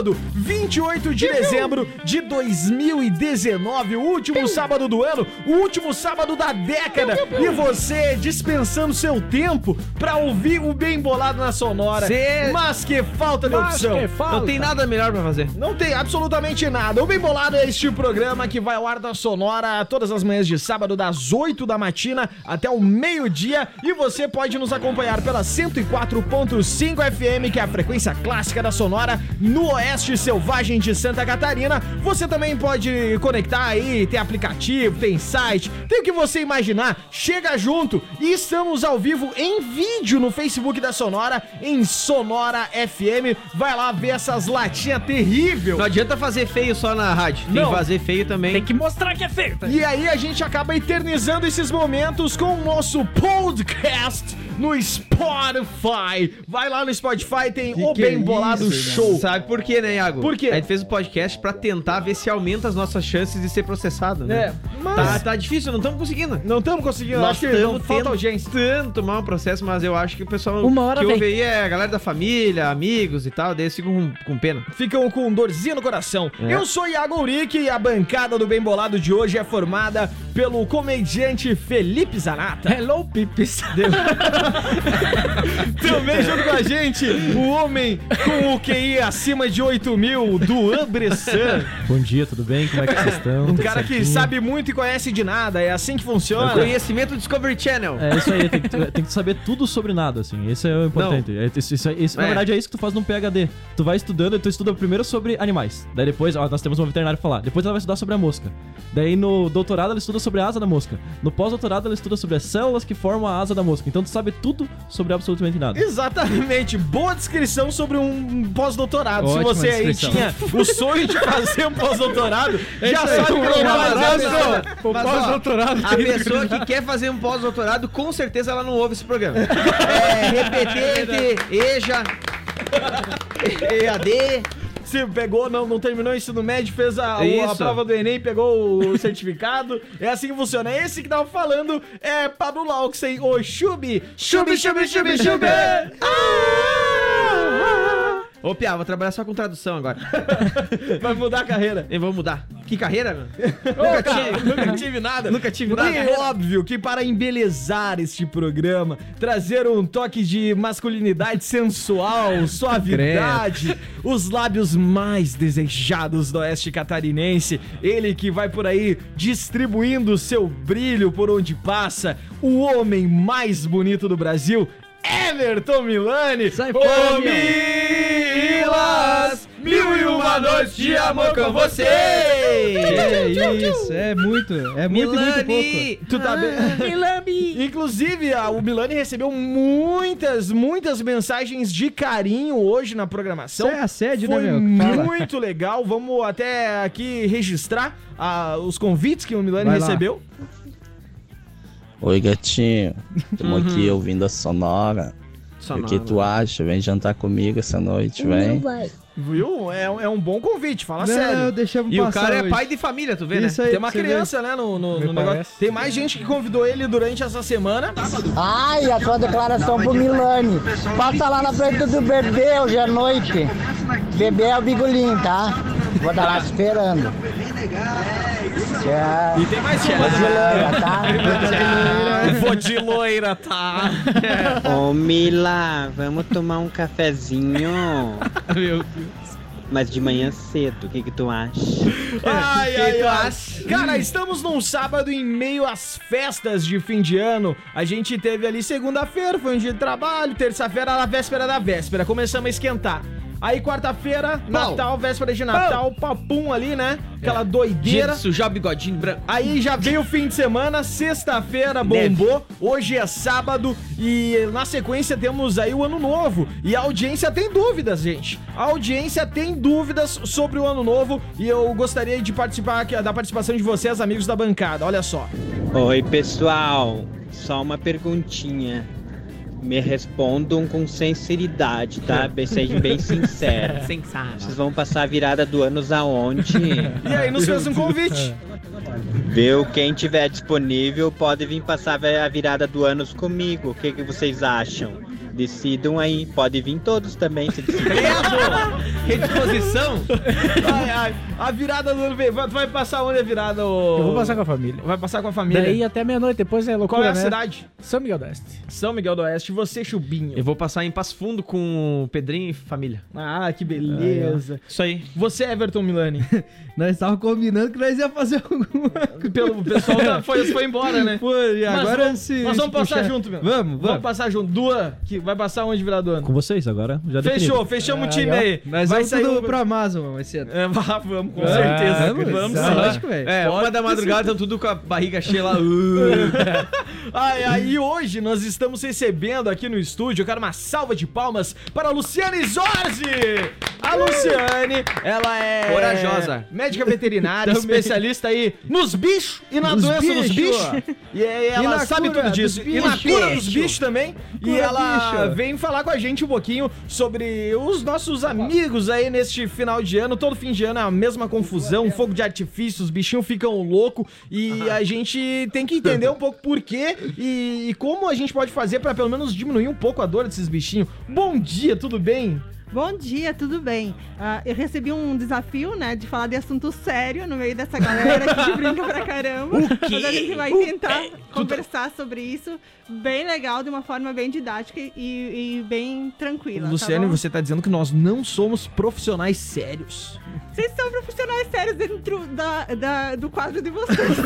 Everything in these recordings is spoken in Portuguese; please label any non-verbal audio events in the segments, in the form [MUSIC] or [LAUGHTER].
sábado, 28 de dezembro de 2019, o último sábado do ano, o último sábado da década, e você dispensando seu tempo pra ouvir o bem bolado na Sonora. Cê- Mas que falta de opção. Não tem nada melhor pra fazer. Não tem absolutamente nada. O Bem Bolado é este programa que vai ao ar da Sonora todas as manhãs de sábado, das 8 da matina até o meio-dia. E você pode nos acompanhar pela 104.5 FM, que é a frequência clássica da Sonora, no Oeste Selvagem de Santa Catarina. Você também pode conectar aí, tem aplicativo, tem site, tem o que você imaginar. Chega junto e estamos ao vivo em vídeo no Facebook da Sonora, em Sonora FM. Vai lá ver essas latinhas terríveis. Não adianta fazer feio só na rádio. Tem Não. que fazer feio também. Tem que mostrar que é feio. tá? E aí a gente acaba eternizando esses momentos com o nosso podcast no Spotify. Vai lá no Spotify, tem o que é Bem Bolado isso, Show. Sabe por quê, né, Iago? Por quê? A gente fez o podcast pra tentar ver se aumenta as nossas chances de ser processado, né? É, mas Tá, tá difícil, não estamos conseguindo. não estamos conseguindo, Nós acho que não estamos falta urgência. tentando tomar um processo, mas eu acho que o pessoal Uma hora que vem. ouve aí é a galera da família, amigos e tal, daí eles ficam com, com pena. Ficam com dorzinha no coração. É. Eu sou Iago Uric e a bancada do Bem Bolado de hoje é formada pelo comediante Felipe Zanata. Hello, Pipis. [LAUGHS] Também junto com a gente, o homem com o QI acima de 8 mil, do Ambressan. Bom dia, tudo bem? Como é que vocês estão? Um cara que sabe muito e conhece de nada, é assim que funciona. Conhecimento Discovery Channel. É isso aí, tem que, tem que saber tudo sobre nada, assim. Esse é o importante. É, isso, isso- isso- É. Na verdade, é isso que tu faz num PHD. Tu vai estudando e tu estuda primeiro sobre animais. Daí depois, ó, nós temos uma veterinária pra falar. Depois ela vai estudar sobre a mosca. Daí no doutorado ela estuda sobre a asa da mosca. No pós-doutorado ela estuda sobre as células que formam a asa da mosca. Então tu sabe tudo sobre absolutamente nada. Exatamente, boa descrição sobre um pós-doutorado. Se você aí tinha o sonho de fazer um pós-doutorado, já sabe que não vai ó, fazer. O ó, pós-doutorado A pessoa que quer fazer um pós-doutorado, com certeza ela não ouve esse programa. É repetente, EJA, EAD. Se pegou, não, não terminou o ensino médio, fez a, o- a prova do Enem, pegou o certificado. É assim que funciona. Esse que tava falando é Pablo Lauxen, o Chubi. Chubi, chubi, chubi, chubi. Ah! Ô, Pia, vou trabalhar só com tradução agora. [LAUGHS] Vai mudar a carreira. E vamos mudar. Que carreira, meu? Nunca tive, nunca tive nada. Nunca tive nada. E óbvio que para embelezar este programa, trazer um toque de masculinidade sensual, [LAUGHS] suavidade, os lábios mais desejados do oeste catarinense, ele que vai por aí distribuindo seu brilho por onde passa, o homem mais bonito do Brasil, Everton Milani. Sai Ô, fora, meu. Milas, mil e uma noites de amor com você. É isso, é muito, é muito, muito pouco. Milani! Tu tá bem? [LAUGHS] Inclusive, a- o Milani recebeu muitas, muitas mensagens de carinho hoje na programação. Isso é assédio, né, Foi meu? Que fala. muito legal. Vamos até aqui registrar ah, os convites que o Milani Vai lá. recebeu. Oi, gatinho. Tamo Uhum. aqui ouvindo a Sonora. Sonora. O que tu acha? Vem jantar comigo essa noite, vem. Viu? É, é um bom convite, fala Não, sério. deixamos E o cara é hoje. pai de família, tu vê, né? Isso aí, Tem uma você vê. criança, né, no, no, no negócio. Tem mais gente que convidou ele durante essa semana. Ai, a tua declaração pro Milani. Passa lá na frente do bebê hoje à noite. Bebê é o bigolinho, tá? Vou estar lá esperando. Tchau. E tem mais Vou de uma. loira, tá? Vou de loira, tá? Ô Mila, vamos tomar um cafezinho. Mas de manhã cedo, o que que tu acha? Ai, Que ai, tu acha? Cara, estamos num sábado em meio às festas de fim de ano. A gente teve ali segunda-feira, foi um dia de trabalho, terça-feira, a véspera da véspera. Começamos a esquentar. Aí quarta-feira, Natal, véspera de Natal, papum ali, né? Aquela Dia doideira. de sujar o bigodinho branco. Aí já veio o fim de semana, sexta-feira bombou, hoje é sábado e na sequência temos aí o ano novo. E a audiência tem dúvidas, gente. A audiência tem dúvidas sobre o ano novo e eu gostaria de participar aqui, da participação de vocês, amigos da bancada. Olha só. Oi pessoal, só uma perguntinha. Me respondam com sinceridade, tá? Bem- Sejam bem [LAUGHS] sinceros. Sensato. Vocês vão passar a virada do ano aonde? E aí nos fez um convite. Viu? Quem tiver disponível pode vir passar a virada do ano comigo. O que, que vocês acham? Decidam aí. Pode vir todos também, se decidirem. Redisposição? Ai, ai. A virada do ano vem. Vai- Tu vai passar onde a virada? ô? Eu vou passar com a família. Vai passar com a família. Daí até meia-noite, depois é loucura, Qual é a né? cidade? São Miguel do Oeste. São Miguel do Oeste. Você, Chubinho. Eu vou passar em Passo Fundo com o Pedrinho e família. Ah, que beleza. Isso aí. Você, Everton Milani. [LAUGHS] Nós estávamos combinando que nós ia fazer alguma Pelo o pessoal já foi, foi embora, né? Pô, e Mas agora vamos- se. Nós se vamos passar puxar- junto, meu. Vamos, Vamos vamos. passar junto. Dua, que vai passar onde virar do ano? Com vocês agora, já Fechou, definido. fechamos o Ah, time aí. Nós vai sair tudo um... pro Amazon mais cedo. É, [LAUGHS] vamos, com certeza. vamos, Vamos, é sim. lógico, velho. É, uma da madrugada estão tudo com a barriga cheia lá. [LAUGHS] Ai, ai, e hoje nós estamos recebendo aqui no estúdio, eu quero uma salva de palmas para a Luciane Jorge! A Luciane, ela é Corajosa. médica veterinária, [LAUGHS] especialista aí nos bichos e na Nos doença dos bichos. E aí ela sabe cura tudo disso. E na cura dos bichos também. e Cura ela vem falar com a gente um pouquinho sobre os nossos amigos aí neste final de ano. Todo fim de ano é a mesma confusão, fogo de artifício, os bichinhos ficam loucos e a gente tem que entender um pouco por quê e, e como a gente pode fazer pra pelo menos diminuir um pouco a dor desses bichinhos. Bom dia, tudo bem? Bom dia, tudo bem? Ah, eu recebi um desafio, né, de falar de assunto sério no meio dessa galera que brinca pra caramba. O quê? Mas a gente vai O tentar conversar sobre isso bem legal, de uma forma bem didática e, e bem tranquila. Luciane, tá você tá dizendo que nós não somos profissionais sérios. Vocês são profissionais sérios dentro da, da- do quadro de vocês. [LAUGHS]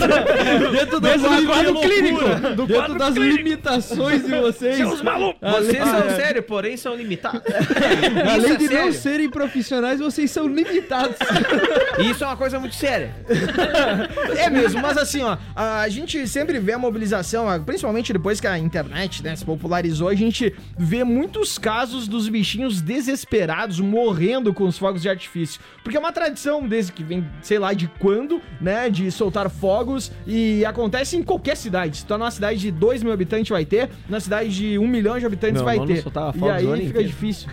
Dentro do Dentro do quadro clínico. Do dentro das limitações de vocês. Seus malucos! Vocês são sérios, porém são limitados. [LAUGHS] Além é de não sério. serem profissionais, vocês são limitados. [LAUGHS] E isso é uma coisa muito séria. [LAUGHS] É mesmo, mas assim, ó, a gente sempre vê a mobilização, principalmente depois que a internet, né, se popularizou, a gente vê muitos casos dos bichinhos desesperados morrendo com os fogos de artifício. Porque é uma tradição desde que vem, sei lá de quando, né, de soltar fogos e acontece em qualquer cidade. Se tu tá numa cidade de 2 mil habitantes, vai ter, na cidade de 1 um milhão de habitantes, Meu vai não ter. soltava E aí fica inteiro. difícil.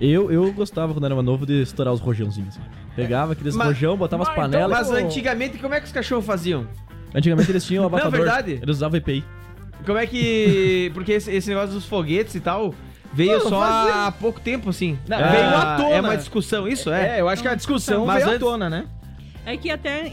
Eu, eu gostava, quando era mais novo, de estourar os rojãozinhos. assim. Pegava aqueles Mas- rojão, botava as Mas então- panelas. Mas antigamente, como é que os cachorros faziam? Antigamente eles tinham [LAUGHS] um Não, abafador. verdade. Eles usavam EPI. Como é que. Porque esse, esse negócio dos foguetes e tal veio Não, só fazia- há pouco tempo, assim. Não, É- veio à tona. É uma discussão, isso é? É, eu acho que a discussão Mas veio à antes- tona, né? É que até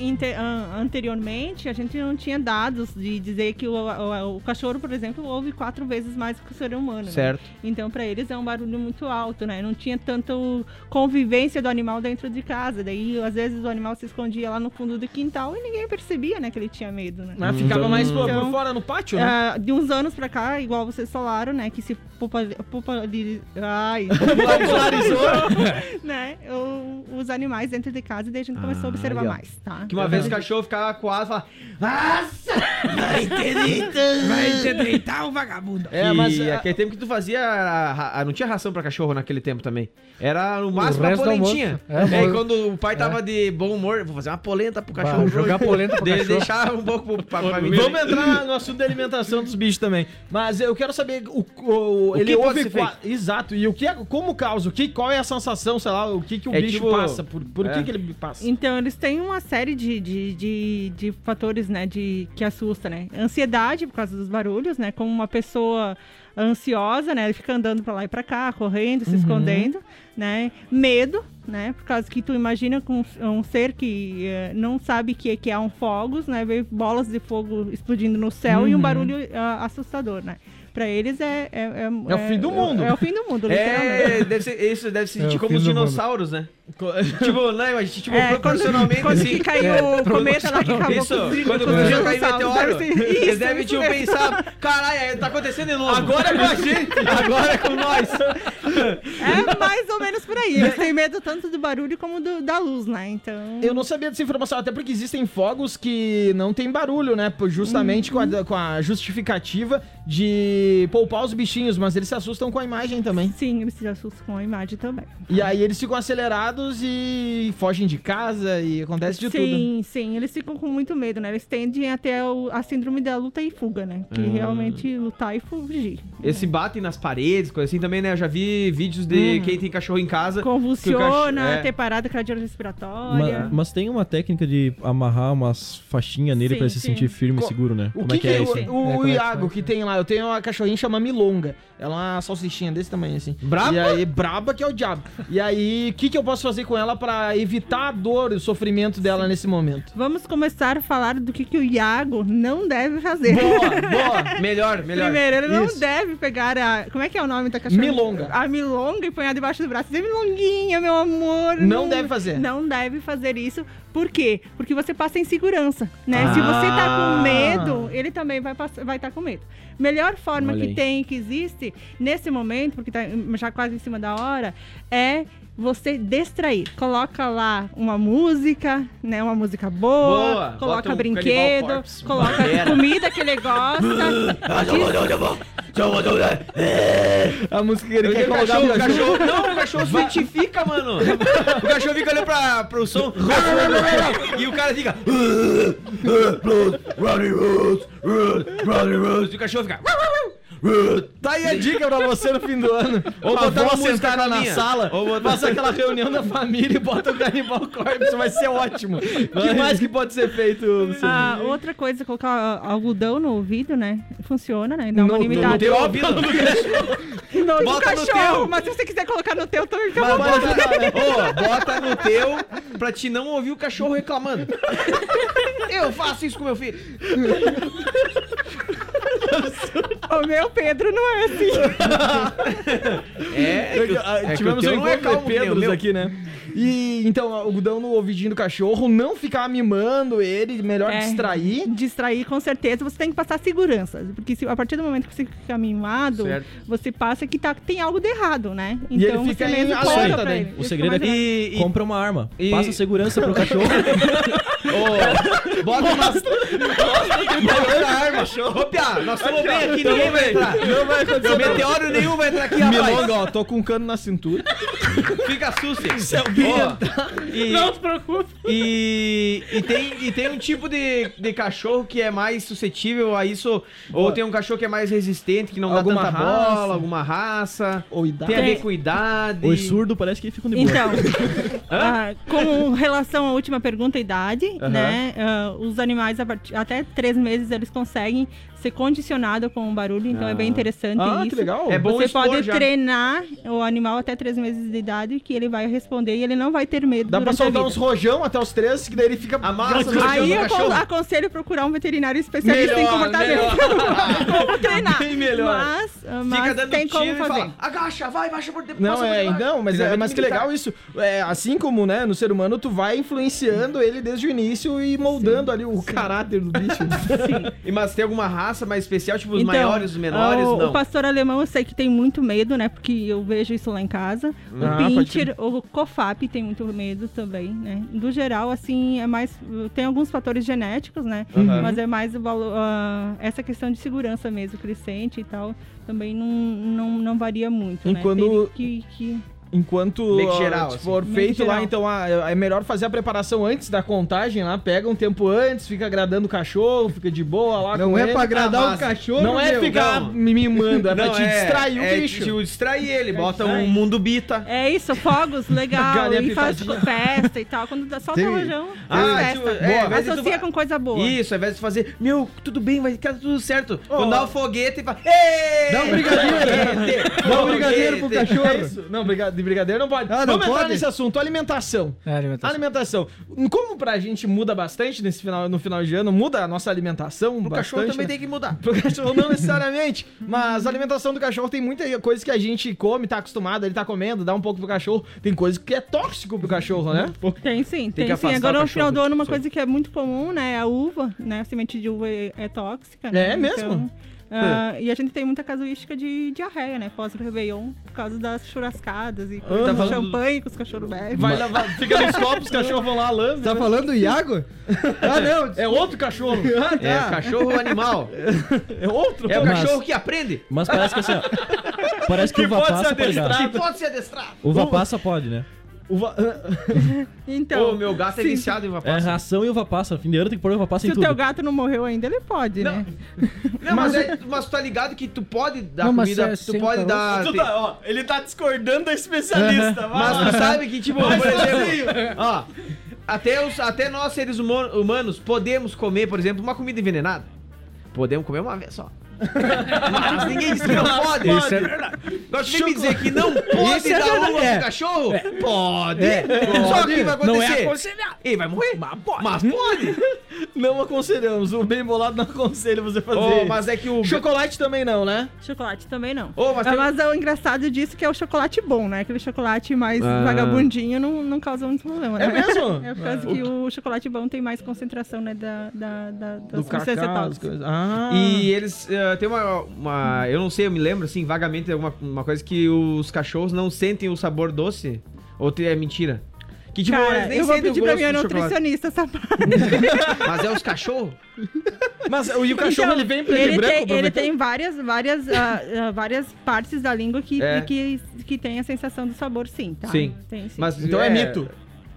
anteriormente a gente não tinha dados de dizer que o, o- o cachorro, por exemplo, ouve quatro vezes mais que o ser humano. né? Certo. Então, para eles é um barulho muito alto, né? Não tinha tanto convivência do animal dentro de casa. Daí, às vezes, o animal se escondia lá no fundo do quintal e ninguém percebia, né? Que ele tinha medo, né? Mas ficava mais por, por Então, fora no pátio, né? Ah, de uns anos pra cá, igual vocês falaram, né? Que se [LAUGHS] popularizou, [LAUGHS] né? o- os animais dentro de casa e daí a gente começou a observar mais, tá? Que uma vez o cachorro ficava coado e falava. Nossa! Vai ter deitado! Vai ter deitado o vagabundo! É, É, mas, mas. ah, aquele tempo que tu fazia. a- a- não tinha ração pra cachorro naquele tempo também. Era no máximo uma polentinha. É, É, e mo- quando o pai tava de bom humor, vou fazer uma polenta pro cachorro. Vai, jogar polenta pro cachorro. Deixar um pouco pro- pra família. Vamos entrar no assunto da alimentação dos bichos também. Mas eu quero saber o, o- ele que pode ouve ser qua- Exato. E o que é, como causa? O que, qual é a sensação, sei lá, o que, que o É bicho tipo- passa? Por, por é. que, que ele passa? Então, eles têm uma série de, de, de, de fatores, né, de, que assusta, né? Ansiedade, por causa dos barulhos, né? Como uma pessoa ansiosa, né? Ele fica andando pra lá e pra cá, correndo, se escondendo, né? Medo, né? Por causa que tu imagina com um ser que eh, não sabe que, que há um fogos, né? Vê bolas de fogo explodindo no céu e um barulho ah, assustador, né? Pra eles é... É, é, É o fim do mundo. É, o fim do mundo, literalmente. É, deve ser, isso deve se É sentir o como os do mundo. dinossauros, né? [LAUGHS] tipo, não, mas tipo, É, proporcionalmente Quando assim. que caiu o cometa lá que acabou Isso, com os quando com os começou a cair dinossauros. meteoro, Deve ser- eles isso, devem isso tinham mesmo. pensado, caralho, tá acontecendo de novo. Agora é com a [LAUGHS] gente! Agora é com nós. [LAUGHS] É mais ou menos por aí. Eles têm medo tanto do barulho como do- da luz, né? Então. Eu não sabia dessa informação, até porque existem fogos que não tem barulho, né? Justamente com, a, com a justificativa de poupar os bichinhos, mas eles se assustam com a imagem também. Sim, eles se assustam com a imagem também. E aí eles ficam acelerados e fogem de casa e acontece de tudo. sim, sim, eles ficam com muito medo, né? Eles tendem até o- a síndrome da luta e fuga, né? Que Hum. realmente lutar e fugir. Esse batem nas paredes, coisa assim também, né? Eu já vi vídeos de Hum. quem tem cachorro em casa. o Convulsiona, cachorro- é. ter parada cardiorrespiratória. Ma- mas tem uma técnica de amarrar umas faixinhas nele Sim, pra ele se sim. sentir firme e seguro, né? O Como que, é que, é o- isso? o, É, como é que Iago que tem lá? Eu tenho uma cachorrinha chama Milonga. Ela é uma salsichinha desse tamanho, assim. Braba? E aí, braba que é o diabo. E aí, o que, que eu posso fazer com ela pra evitar a dor e o sofrimento dela nesse momento? Vamos começar a falar do que, que o Iago não deve fazer. Boa, boa. [LAUGHS] Melhor, melhor. Primeiro, ele não Isso. deve pegar a. Como é que é o nome da cachorra? Milonga. A milonga e pôr debaixo do braço. Dizer, milonguinha, meu amor. Não deve fazer. Não deve fazer isso. Por quê? Porque você passa insegurança, né? Se você tá Ah. com medo, ele também vai estar vai tá com medo. Melhor forma Olha que aí. tem, que existe, nesse momento, porque tá já quase em cima da hora, é você distrair. Coloca lá uma música, né? Uma música boa, Boa. Coloca um brinquedo, Corpse, coloca Pantera. comida que ele gosta. [LAUGHS] A música que ele Eu quer colocar o cachorro. cachorro. Não, o cachorro se identifica, mano. O cachorro fica olhando pra, pro som. [LAUGHS] e o cara fica. [LAUGHS] E o cachorro fica. Tá aí a dica pra você no fim do ano. Ou Uma botar uma sentada na sala, Ou botar- faça aquela reunião da família e bota o Canibal Corpse, vai ser ótimo. O [LAUGHS] que mais que pode ser feito, Luciano? Ah, outra coisa, colocar algodão no ouvido, né? Funciona, né? Dá uma No- no. Teu ouvido. No, [LAUGHS] do Bota no cachorro, teu. mas se você quiser colocar no teu, também fica Mas bom. bota, Ô, bota no teu pra te não ouvir o cachorro reclamando. [LAUGHS] Eu faço isso com meu filho. O meu Pedro não é assim. [LAUGHS] É, é que, é que Tivemos o teu um não é encontro o Pedros meu. aqui, né? E então, algodão no ouvidinho do cachorro, não ficar mimando ele, melhor É. distrair. Distrair, com certeza, você tem que passar segurança. Porque se, a partir do momento que você fica mimado, Certo. você passa que tá, tem algo de errado, né? E ele Então fica você mesmo alerta conta pra daí. ele. O Ele segredo é mais E, e Compra uma arma. e- Passa segurança pro cachorro. [LAUGHS] Ô, bota uma. Bota a arma. Ô, Pia, nós estamos bem aqui, ninguém vai entrar. Não vai acontecer. Meteoro nenhum vai entrar aqui, rapaz. Milonga, ó, tô com um cano na cintura. Fica susto. Se alguém Ó, e, Não se preocupe. e, e, tem, e tem um tipo de, de cachorro que é mais suscetível a isso, ou tem um cachorro que é mais resistente, que não Alguma dá tanta raça. bola, alguma raça. Ou idade. Tem a ver com idade. Os surdos parece que ficam de boa. Então, [LAUGHS] ah, com relação à última pergunta, idade, né? ah, os animais a partir- até três meses eles conseguem ser condicionados com o barulho, então é bem interessante Ah, isso. que legal. É bom Você pode já. treinar o animal até três meses de idade que ele vai responder e ele não vai ter medo Dá pra soltar vida. uns rojão até os três, que daí ele fica... Amassa no Aí eu cachorro. acon- aconselho procurar um veterinário especialista em Melhor, comportamento. [LAUGHS] Como treinar. Bem melhor. Mas, ah, mas Fica dando tem como e fazer. fala, agacha, vai, baixa por Não, passa por é, debaixo." não, mas, é, mas que legal isso. É, assim como, né, no ser humano, tu vai influenciando ele desde o início e moldando ali o caráter do bicho. [LAUGHS] E, mas tem alguma raça mais especial, tipo os Então, maiores, os menores? o, não. o pastor alemão eu sei que tem muito medo, né? Porque eu vejo isso lá em casa. Ah, o pode pincher, o cofap tem muito medo também, né? Do geral, assim, é mais... Tem alguns fatores genéticos, né? Uhum. Mas é mais o valo- ah, essa questão de segurança mesmo, crescente e tal. Também não, não, não varia muito, E né? quando- que, que Enquanto geral, assim. for Meio feito lá, então ah, é melhor fazer a preparação antes da contagem lá. Pega um tempo antes, fica agradando o cachorro, fica de boa lá Não com é ele. pra agradar mas o cachorro, Não é meu. ficar não. me mimando, é pra Não, te distrair o é bicho. te distrair ele, bota distrair. um mundo bita. É isso, fogos, [LAUGHS] legal. Galinha e faz festa e tal. Quando dá só o Tem- rojão, Ah, tipo, festa. é, invés de tu Associa com coisa boa. Isso, ao invés de fazer, meu, tudo bem, vai ficar tudo certo. Ó. Quando dá o foguete e fala, Ei! Dá um brigadeiro. Dá um brigadeiro pro. É cachorro. isso. Não, briga- de brigadeiro não pode. Ah, não Vamos entrar pode? nesse assunto, alimentação. É, alimentação. Alimentação. Como pra gente muda bastante nesse final, no final de ano, muda a nossa alimentação O cachorro também né? tem que mudar. Pro cachorro não necessariamente, mas a alimentação do cachorro tem muita coisa que a gente come, tá acostumado, ele tá comendo, dá um pouco pro cachorro. Tem coisa que é tóxico pro cachorro, né? Tem sim, Tem tem, que sim. Agora o no final cachorro do ano, uma coisa que é muito comum, né? É a uva, né? A semente de uva é, é tóxica. É né? mesmo? Então, Ah, e a gente tem muita casuística de diarreia, né? Pós-Réveillon, por causa das churrascadas e Aham. tá champanhe que os cachorros bebem. Vai lavar, fica nos copos, os cachorros vão lá, lambem. Tá né? falando do Iago? [LAUGHS] Ah, não. É outro cachorro. [LAUGHS] Ah, É, tá. cachorro animal. É outro? É o Mas- cachorro que aprende. Mas parece que assim, ó. Parece que, [LAUGHS] Que uva pode passa ser pode ligar. adestrado. Que pode ser adestrado. Uva passa pode, né? O va- [LAUGHS] Então, Ô, meu gato é sim, viciado em uva É passa. ração e uva passa. Fim de ano tem que pôr uva passa se em o tudo. teu gato não morreu ainda, ele pode, Não. né? [LAUGHS] Não, mas, é, mas tu tá ligado que tu pode dar Não, comida, é tu pode dar... Tu tá- ó, ele tá discordando da especialista. Mas tu sabe que, tipo, por exemplo, ó, até, os, até nós, seres humanos, podemos comer, por exemplo, uma comida envenenada. Podemos comer uma vez só. [LAUGHS] Mas ninguém diz que não pode. Isso é verdade. Tu vem me dizer que não pode Isso é dar verdade. uva É. pro cachorro? Pode. É. Só que vai Não é acontecer. aconselhado. Ele vai morrer. Mas pode. Mas pode. [LAUGHS] Não aconselhamos. O bem bolado não aconselha você fazer. Ô, mas é que o... Chocolate também não, né? Chocolate também não. Ô, mas Ah, tem- Mas o engraçado disso é que é o chocolate bom, né? Aquele chocolate mais Ah. vagabundinho não, não causa muito problema, né? É mesmo? [LAUGHS] É por causa que o chocolate bom tem mais concentração, né, da, da, da, das Do cacau, as coisas. Ah. E eles eh, tem uma, uma. Eu não sei, eu me lembro, assim, vagamente, alguma uma coisa que os cachorros não sentem o sabor doce. Ou é mentira? Que tipo, Cara, eles nem eu vou sentem pedir pra minha nutricionista essa parte. [LAUGHS] Mas é os cachorros? Mas o- e o cachorro Então, ele vem preto e ele branco? tem, ele tem várias, várias, ah, ah, várias partes da língua que, É. que, que tem a sensação do sabor, sim, tá? Sim. Tem, sim. Mas, Então é mito.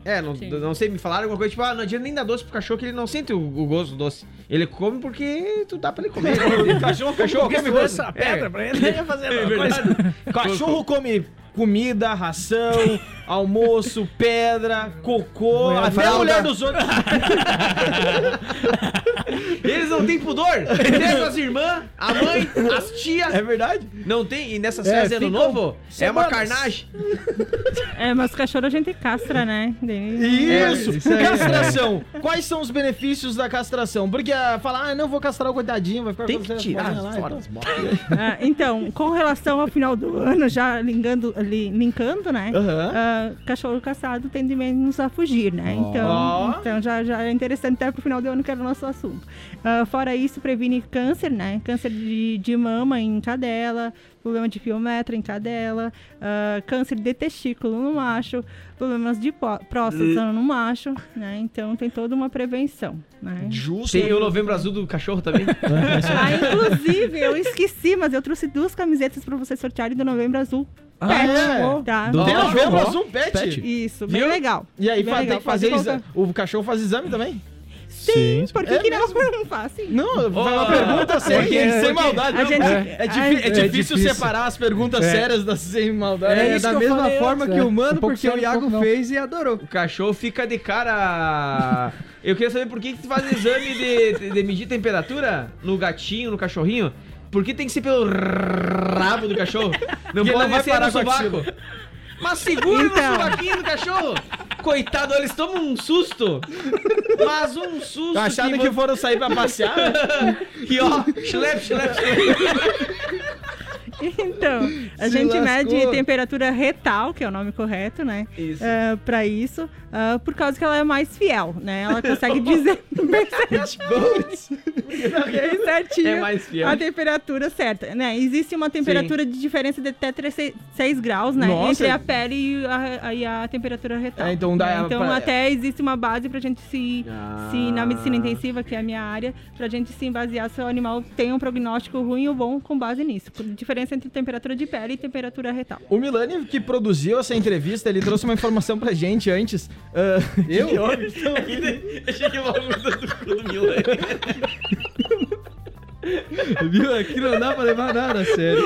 É, não, Sim. não sei, me falaram alguma coisa, tipo, ah, não adianta nem dar doce pro cachorro que ele não sente o, o gosto do doce. Ele come porque tu dá pra ele comer. [LAUGHS] O cachorro, cachorro come coisa. Essa pedra pra ele. Ele ia fazer [LAUGHS] É a coisa. Cachorro come comida, ração, [LAUGHS] almoço, pedra, cocô, Mulher até a mulher dos outros. [LAUGHS] Eles não têm pudor. Pegam as irmãs, a mãe, as tias. É verdade? Não tem. E nessas É, festas de novo, é uma carnagem. É, mas cachorro a gente castra, né? Isso, isso aí, castração. Quais são os benefícios da castração? Porque ah, falar, ah, não vou castrar o coitadinho, vai ficar Tem com que as tirar lá e fora as bolas. Ah, então, com relação ao final do ano, já linkando, li- linkando né? Aham. ah, cachorro caçado tende menos a fugir, né? Ó. Então, então já, já é interessante até pro final do ano, que era o nosso assunto. Ah, fora isso, previne câncer, né? Câncer de, de mama em cadela, problema de piometra em cadela, ah, câncer de testículo no macho, problemas de próstata no macho, né? Então tem toda uma prevenção, né? Justo. Tem o novembro azul do cachorro também. [LAUGHS] Ah, inclusive, eu esqueci, mas eu trouxe duas camisetas pra vocês sortearem do Novembro Azul. Ah, Pet, é? tá? Do- novembro azul pet. pet. Isso, bem Viu? legal. E aí Bem tem legal, que fazer exa- O cachorro faz exame também? Sim, por que, É que não, não faz sim? Não, foi uma pergunta porque- sem maldade. a Não, gente- é, é, difi- Ai, é é difícil, difícil. separar as perguntas É. sérias das sem maldade. É, da mesma falei forma que é. o mano, Um pouco porque o um Iago fez e adorou. O cachorro fica de cara. Eu queria saber por que, que tu faz exame de, de, medir temperatura no gatinho, no cachorrinho. Por que tem que ser pelo rabo do cachorro? Não Porque pode não vai ser parar no sovaco. Mas segura Então. no sovaquinho do cachorro. Coitado, eles tomam um susto. Mas um susto. Acharam que, que foram sair pra passear? né? que [LAUGHS] ó, schlep, schlep, schlep. Então, a Se gente lascou. mede temperatura retal, que é o nome correto, né? Isso. Ah, pra isso, ah, por causa que ela é mais fiel, né? Ela consegue dizer [LAUGHS] bem certinho, bem certinho É mais fiel. a temperatura certa, né? Existe uma temperatura de diferença de até 6 graus, né? Nossa. Entre a pele e a, e a temperatura retal. É, então dá né? Então pra- até existe uma base pra gente se, Ah. se na medicina intensiva, que é a minha área, pra gente se basear se o animal tem um prognóstico ruim ou bom com base nisso. Por diferença entre temperatura de pele e temperatura retal. O Milani, que produziu essa entrevista, ele trouxe uma informação pra gente antes. ah, Eu? [LAUGHS] que houve? [LAUGHS] Achei que o bagulho do cu do Milan. [LAUGHS] Viu? Aqui não dá pra levar nada a sério.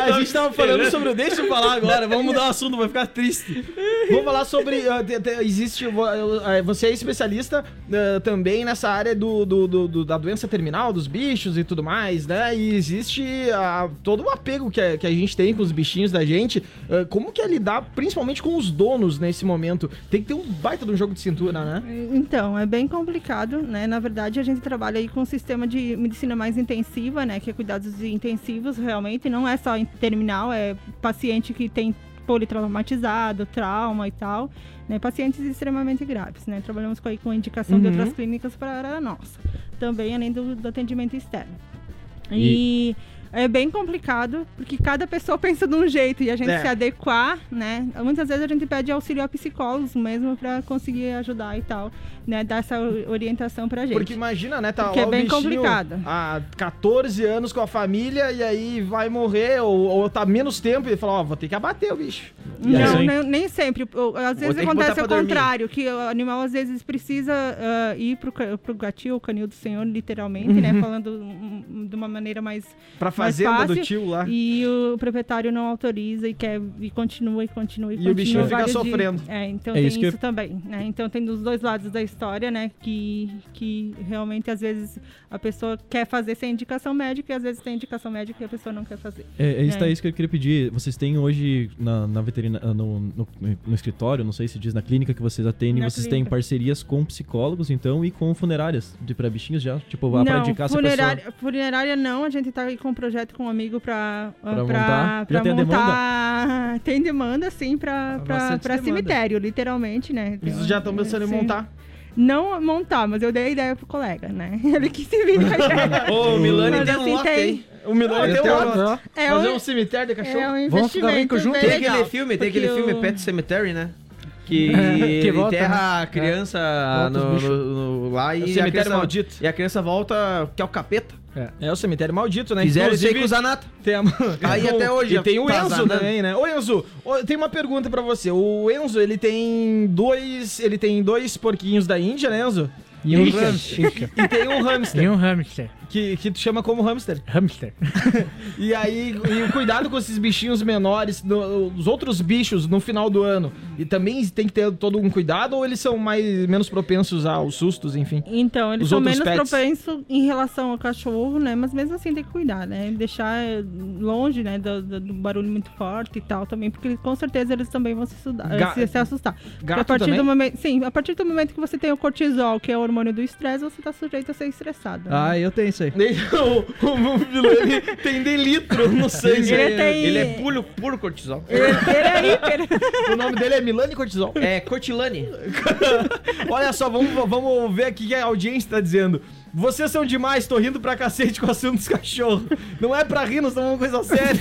A gente tava falando sobre o. Deixa eu falar agora, vamos mudar o assunto, vai ficar triste. Vamos falar sobre. ah, te- te- existe. ah, Você é especialista ah, também nessa área do, do- do- do- da doença terminal, dos bichos e tudo mais, né? E existe ah, todo um apego que a, que a gente tem com os bichinhos da gente. Ah, como que é lidar, principalmente com os donos nesse momento? Tem que ter um baita de um jogo de cintura, né? Então, é bem complicado, né? Na verdade, a gente trabalha aí com um sistema de medicina mais intensiva, né? Que é cuidados intensivos, realmente. Não é só em terminal, é paciente que tem politraumatizado, trauma e tal. Né? Pacientes extremamente graves, né? Trabalhamos com, aí, com indicação de Uhum. outras clínicas para a nossa. Também, além do, do atendimento externo. E, é bem complicado, porque cada pessoa [LAUGHS] pensa de um jeito e a gente É. se adequar, né? Muitas vezes a gente pede auxílio a psicólogos mesmo para conseguir ajudar e tal, né? Dar essa orientação pra gente. Porque imagina, né? Tá Porque lá é o bem bichinho complicado. Há 14 anos com a família e aí vai morrer ou, ou tá menos tempo e fala, ó, vou ter que abater o bicho. E Não, nem, nem sempre. O- Às vezes acontece o dormir. contrário, que o animal às vezes precisa ah, ir pro, pro gatil, o canil do senhor, literalmente, né? Falando hum, de uma maneira mais, Pra mais fazenda do fácil. tio lá. E o proprietário não autoriza e quer e continua e continua e, E o continua. bichinho fica vários dias. sofrendo. É, então É tem isso isso, que eu- também, né? Então tem dos dois lados da história, né? Que, que realmente às vezes a pessoa quer fazer sem indicação médica e às vezes tem indicação médica e a pessoa não quer fazer. É, é isso, É. isso que eu queria pedir. Vocês têm hoje na, na veterina, ah, no, no, no escritório, não sei se diz na clínica que vocês atendem, Na vocês têm clínica. parcerias com psicólogos, então, e com funerárias de para bichinhos já? Tipo, pra não, indicar essa pessoa. funerária, funerária não, a gente tá aí com um projeto com um amigo pra, Pra pra, montar? pra Já tem a montar. [LAUGHS] Tem demanda, sim, pra, pra, pra demanda. cemitério, literalmente, né? Um- já estão pensando em montar. Não montar, mas eu dei a ideia pro colega, né? [LAUGHS] Ele que se vira com a ideia. [LAUGHS] Ô, o Milani tem um lote aí. O Milani tem um lote. É Fazer um, um cemitério de cachorro. é um Vamos ficar bem investimento conjunto. bem Tem legal, aquele filme, tem aquele filme o- Pet Cemetery, né? Que [LAUGHS] Que volta, enterra a criança Volta os no, bichos. no- no- lá É o e a, cemitério criança, maldito. e a criança volta, que é o capeta. É o cemitério maldito, né? Fizeram isso aí com o Zanata. Tem a... Aí [LAUGHS] até hoje E tem o tá Enzo zanando. também, né? Ô Enzo, tem uma pergunta pra você. O Enzo, ele tem dois, ele tem dois porquinhos da Índia, né, Enzo? E um Ica. hamster. Ica. E tem um hamster, E um hamster. que, que tu chama como hamster. Hamster. [LAUGHS] E aí, e o cuidado com esses bichinhos menores, no- os outros bichos no final do ano. E também tem que ter todo um cuidado ou eles são mais menos propensos aos sustos, enfim? Então, eles Os são menos propensos em relação ao cachorro, né? Mas mesmo assim tem que cuidar, né? Deixar eh, longe, né? Do, do- do barulho muito forte e tal também, porque com certeza eles também vão se, estudar, Ga- se, se assustar. Porque Gato a partir também? do momento, sim, a partir do momento que você tem o cortisol, que é o hormônio do estresse, você tá sujeito a ser estressado. né? Ah, eu tenho isso aí. o, o, o Vilani tem delitro, não sei se Ele tem- Ele é puro, puro cortisol. Ele, ele é hiper. [LAUGHS] o nome dele é Milani Cortisol. É Cortilane. [LAUGHS] Olha só, vamos, vamos ver aqui o que a audiência tá dizendo. Vocês são demais, tô rindo pra cacete com o assunto dos cachorros. Não é pra rir, nós estamos falando coisa séria.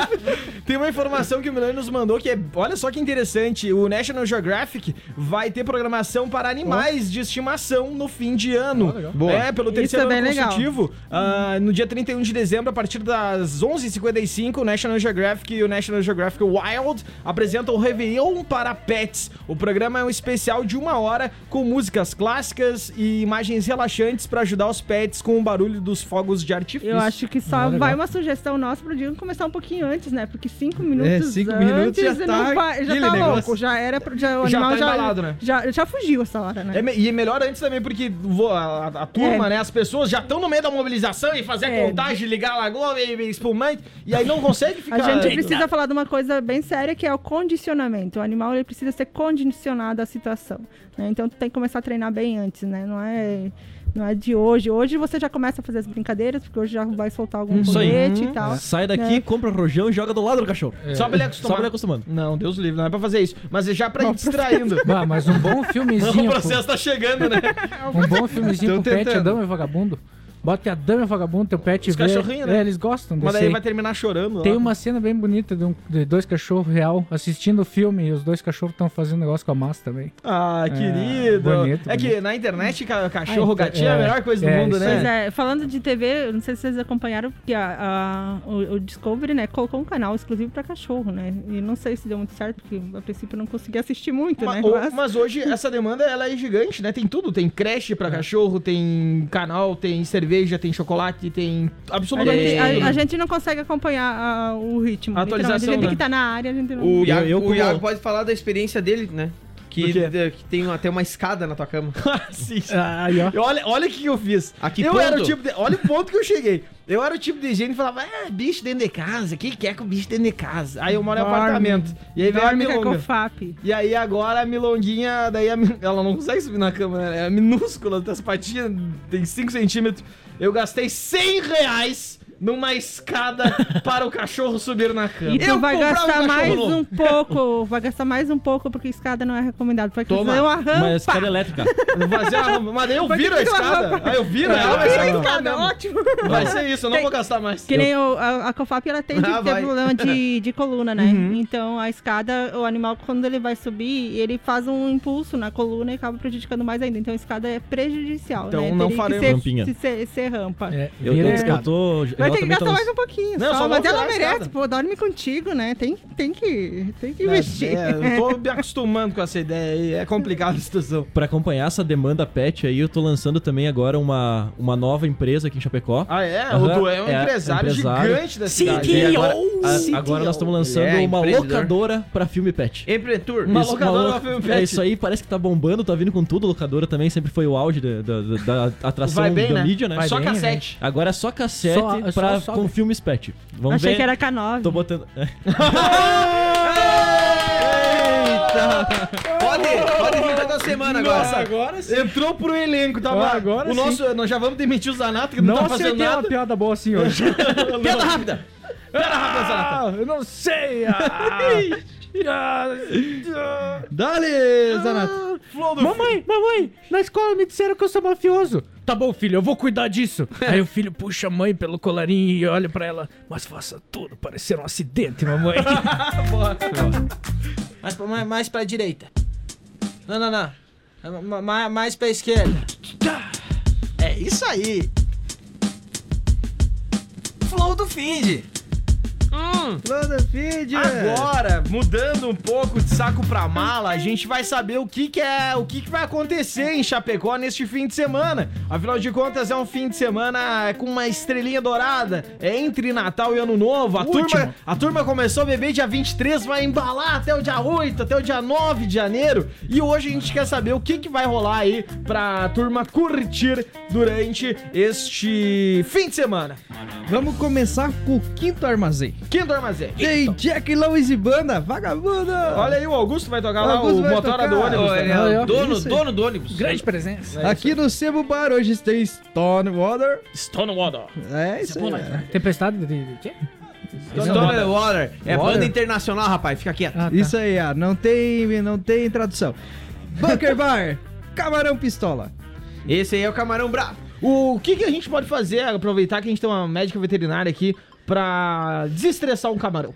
[LAUGHS] Tem uma informação que o Milani nos mandou que é. Olha só que interessante. O National Geographic vai ter programação para animais de estimação no fim de ano. Boa. É, pelo Isso terceiro é bem ano legal. consecutivo. Ah, no dia 31 de dezembro, a partir das 11h55, o National Geographic e o National Geographic Wild apresentam o Réveillon para Pets. O programa é um especial de uma hora com músicas clássicas e imagens relaxantes para ajudar os pets com o barulho dos fogos de artifício. Eu acho que só Ah, vai uma sugestão nossa pro dia começar um pouquinho antes, né? Porque cinco minutos cinco antes minutos já não tá vai- já tá negócio. louco, já era pro- já, o Já animal tá já, embalado, né? já já fugiu essa hora, né? É e é melhor antes também, porque a- a turma, É. né? As pessoas já estão no meio da mobilização e fazer a É. contagem, ligar a lagoa e, e espumante, e aí não consegue ficar. A gente precisa falar de uma coisa bem séria que é o condicionamento. O animal ele precisa ser condicionado à situação. né? Então tu tem que começar a treinar bem antes, né? Não é, não é de hoje. Hoje você já começa a fazer as brincadeiras, porque hoje já vai soltar algum Isso colete e tal. Sai daqui, É. compra rojão e joga do lado do cachorro. Só pra ele acostumar. Só pra ele acostumando. Não, Deus livre, não é pra fazer isso. Mas é já pra ir distraindo. Bah, mas um bom [LAUGHS] o filmezinho. processo tá chegando, né? pro- [LAUGHS] um bom filmezinho Tô pro pet, tentando. a dama e vagabundo. Bota a dama o vagabundo, teu pet Os vê. cachorrinhos, né? É, eles gostam Mas desse daí aí. vai terminar chorando. Tem lá. uma cena bem bonita de, um- de dois cachorros real assistindo o filme e os dois cachorros estão fazendo negócio com a massa também. Ah, querido. bonito, é que bonito. na internet, ca- cachorro, Ah, então, gatinho é a é, melhor coisa do é, mundo, isso Pois né? é, falando de TV, eu não sei se vocês acompanharam, porque a, a- o, o Discovery, né, colocou um canal exclusivo pra cachorro, né? E não sei se deu muito certo, porque a princípio eu não consegui assistir muito, Ma- né? o- Mas- Mas hoje essa demanda ela é gigante, né? Tem tudo, tem creche pra cachorro, tem canal, tem cerveja, tem chocolate, tem absolutamente tudo. a- a gente não consegue acompanhar a- o ritmo. A atualização, A gente tem né? que estar na área, a gente não. O, Eu- Iago, eu o Iago pode falar da experiência dele, né? Que, que tem até uma escada na tua cama. [LAUGHS] Sim. Aí, ó. Olha, olha o que eu fiz. A que eu ponto? era o tipo de, Olha o ponto que eu cheguei. Eu era o tipo de gente que falava, é, bicho dentro de casa, quem quer com bicho dentro de casa? Aí eu moro em Dorme. apartamento. E aí vem a Dorme com a milonga. E aí agora a milonguinha, daí a ela não consegue subir na cama, né? É minúscula, as patinhas tem 5 centímetros. Eu gastei 100 reais numa escada [LAUGHS] para o cachorro subir na cama. E tu vai gastar cachorro mais novo. um pouco, vai gastar mais um pouco, porque escada não é recomendado. Vai Toma. fazer uma rampa. Mas escada elétrica. Fazer uma- Mas daí eu viro a escada. rampa. Aí eu viro ela, vai vira a ser escada, ótimo. Vai ser isso, eu não Tem- vou gastar mais. Que nem o- a, a COFAP, ela tem Ah, ter problema de, de coluna, né? Uhum. Então, a escada, o animal, quando ele vai subir, ele faz um impulso na coluna e acaba prejudicando mais ainda. Então, a escada é prejudicial, Então, né? não Teria faremos que ser, rampinha. se ser, ser rampa. É, Eu, eu, a eu escada. tô. Vai ter que gastar mais um pouquinho. Não, só, só mas ela merece, pô, dorme contigo, né? Tem, tem que, tem que investir. É, eu tô me acostumando com essa ideia aí. É complicada a situação. Pra acompanhar essa demanda pet aí, eu tô lançando também agora uma, uma nova empresa aqui em Chapecó. Ah, é? Aham, O Du é um é, empresário, empresário. gigante da cidade. E agora, a- CTO. agora nós estamos lançando é uma locadora pra filme pet. Empreendedor. Uma Isso, locadora lo- pra filme É pet. isso aí, parece que tá bombando, tá vindo com tudo. Locadora também sempre foi o auge da, da- da- atração bem, da né? mídia, né? Vai Só bem, cassete. Agora é só cassete só pra, sobe. com filmes pet. Vamos Achei ver. que era K9. Tô botando. [LAUGHS] Pode, pode vir toda semana agora. Nossa, agora sim. Entrou pro elenco, tá? Ah, agora o sim. nosso, Nós já vamos demitir o Zanato, que não, Não tá fazendo acertei uma nada. piada boa assim hoje. [LAUGHS] Piada rápida. Piada rápida, Zanato. Ah, eu não sei. [LAUGHS] Ah, Dale, Zanato. mamãe, mamãe, na escola me disseram que eu sou mafioso. Tá bom, filho, eu vou cuidar disso. [LAUGHS] Aí o filho puxa a mãe pelo colarinho e olha pra ela. Mas faça tudo parecer um acidente, mamãe. [LAUGHS] Mais pra, mais, mais pra direita. Não, não, não. Ma- ma- mais pra esquerda. É isso aí. Flow do Find. Flor Feed. Agora, mudando um pouco de saco pra mala, a gente vai saber o que, que é, o que, que vai acontecer em Chapecó neste fim de semana. Afinal de contas, é um fim de semana com uma estrelinha dourada. É entre Natal e Ano Novo. A turma, a turma começou a beber dia 23, vai embalar até o dia 8, até o dia 9 de janeiro. E hoje a gente quer saber o que, que vai rolar aí pra turma curtir durante este fim de semana. Vamos começar com o quinto armazém. Quinto armazém. Tem Jack Lois e banda, vagabunda. Olha aí, o Augusto vai tocar O lá, Augusto o motora do ônibus. Também. é o dono, Isso dono do ônibus. Grande presença. Aqui no Sebo Bar hoje tem Stonewater. Stonewater. É isso aí. Tempestade de, de quê? Stone Water. É Water. banda internacional, rapaz. Fica quieto. Ah, tá. Isso aí, ah, não tem, não tem tradução. Bunker [LAUGHS] Bar, Camarão Pistola. Esse aí é o camarão bravo. O que, que a gente pode fazer, aproveitar que a gente tem uma médica veterinária aqui, pra desestressar um camarão?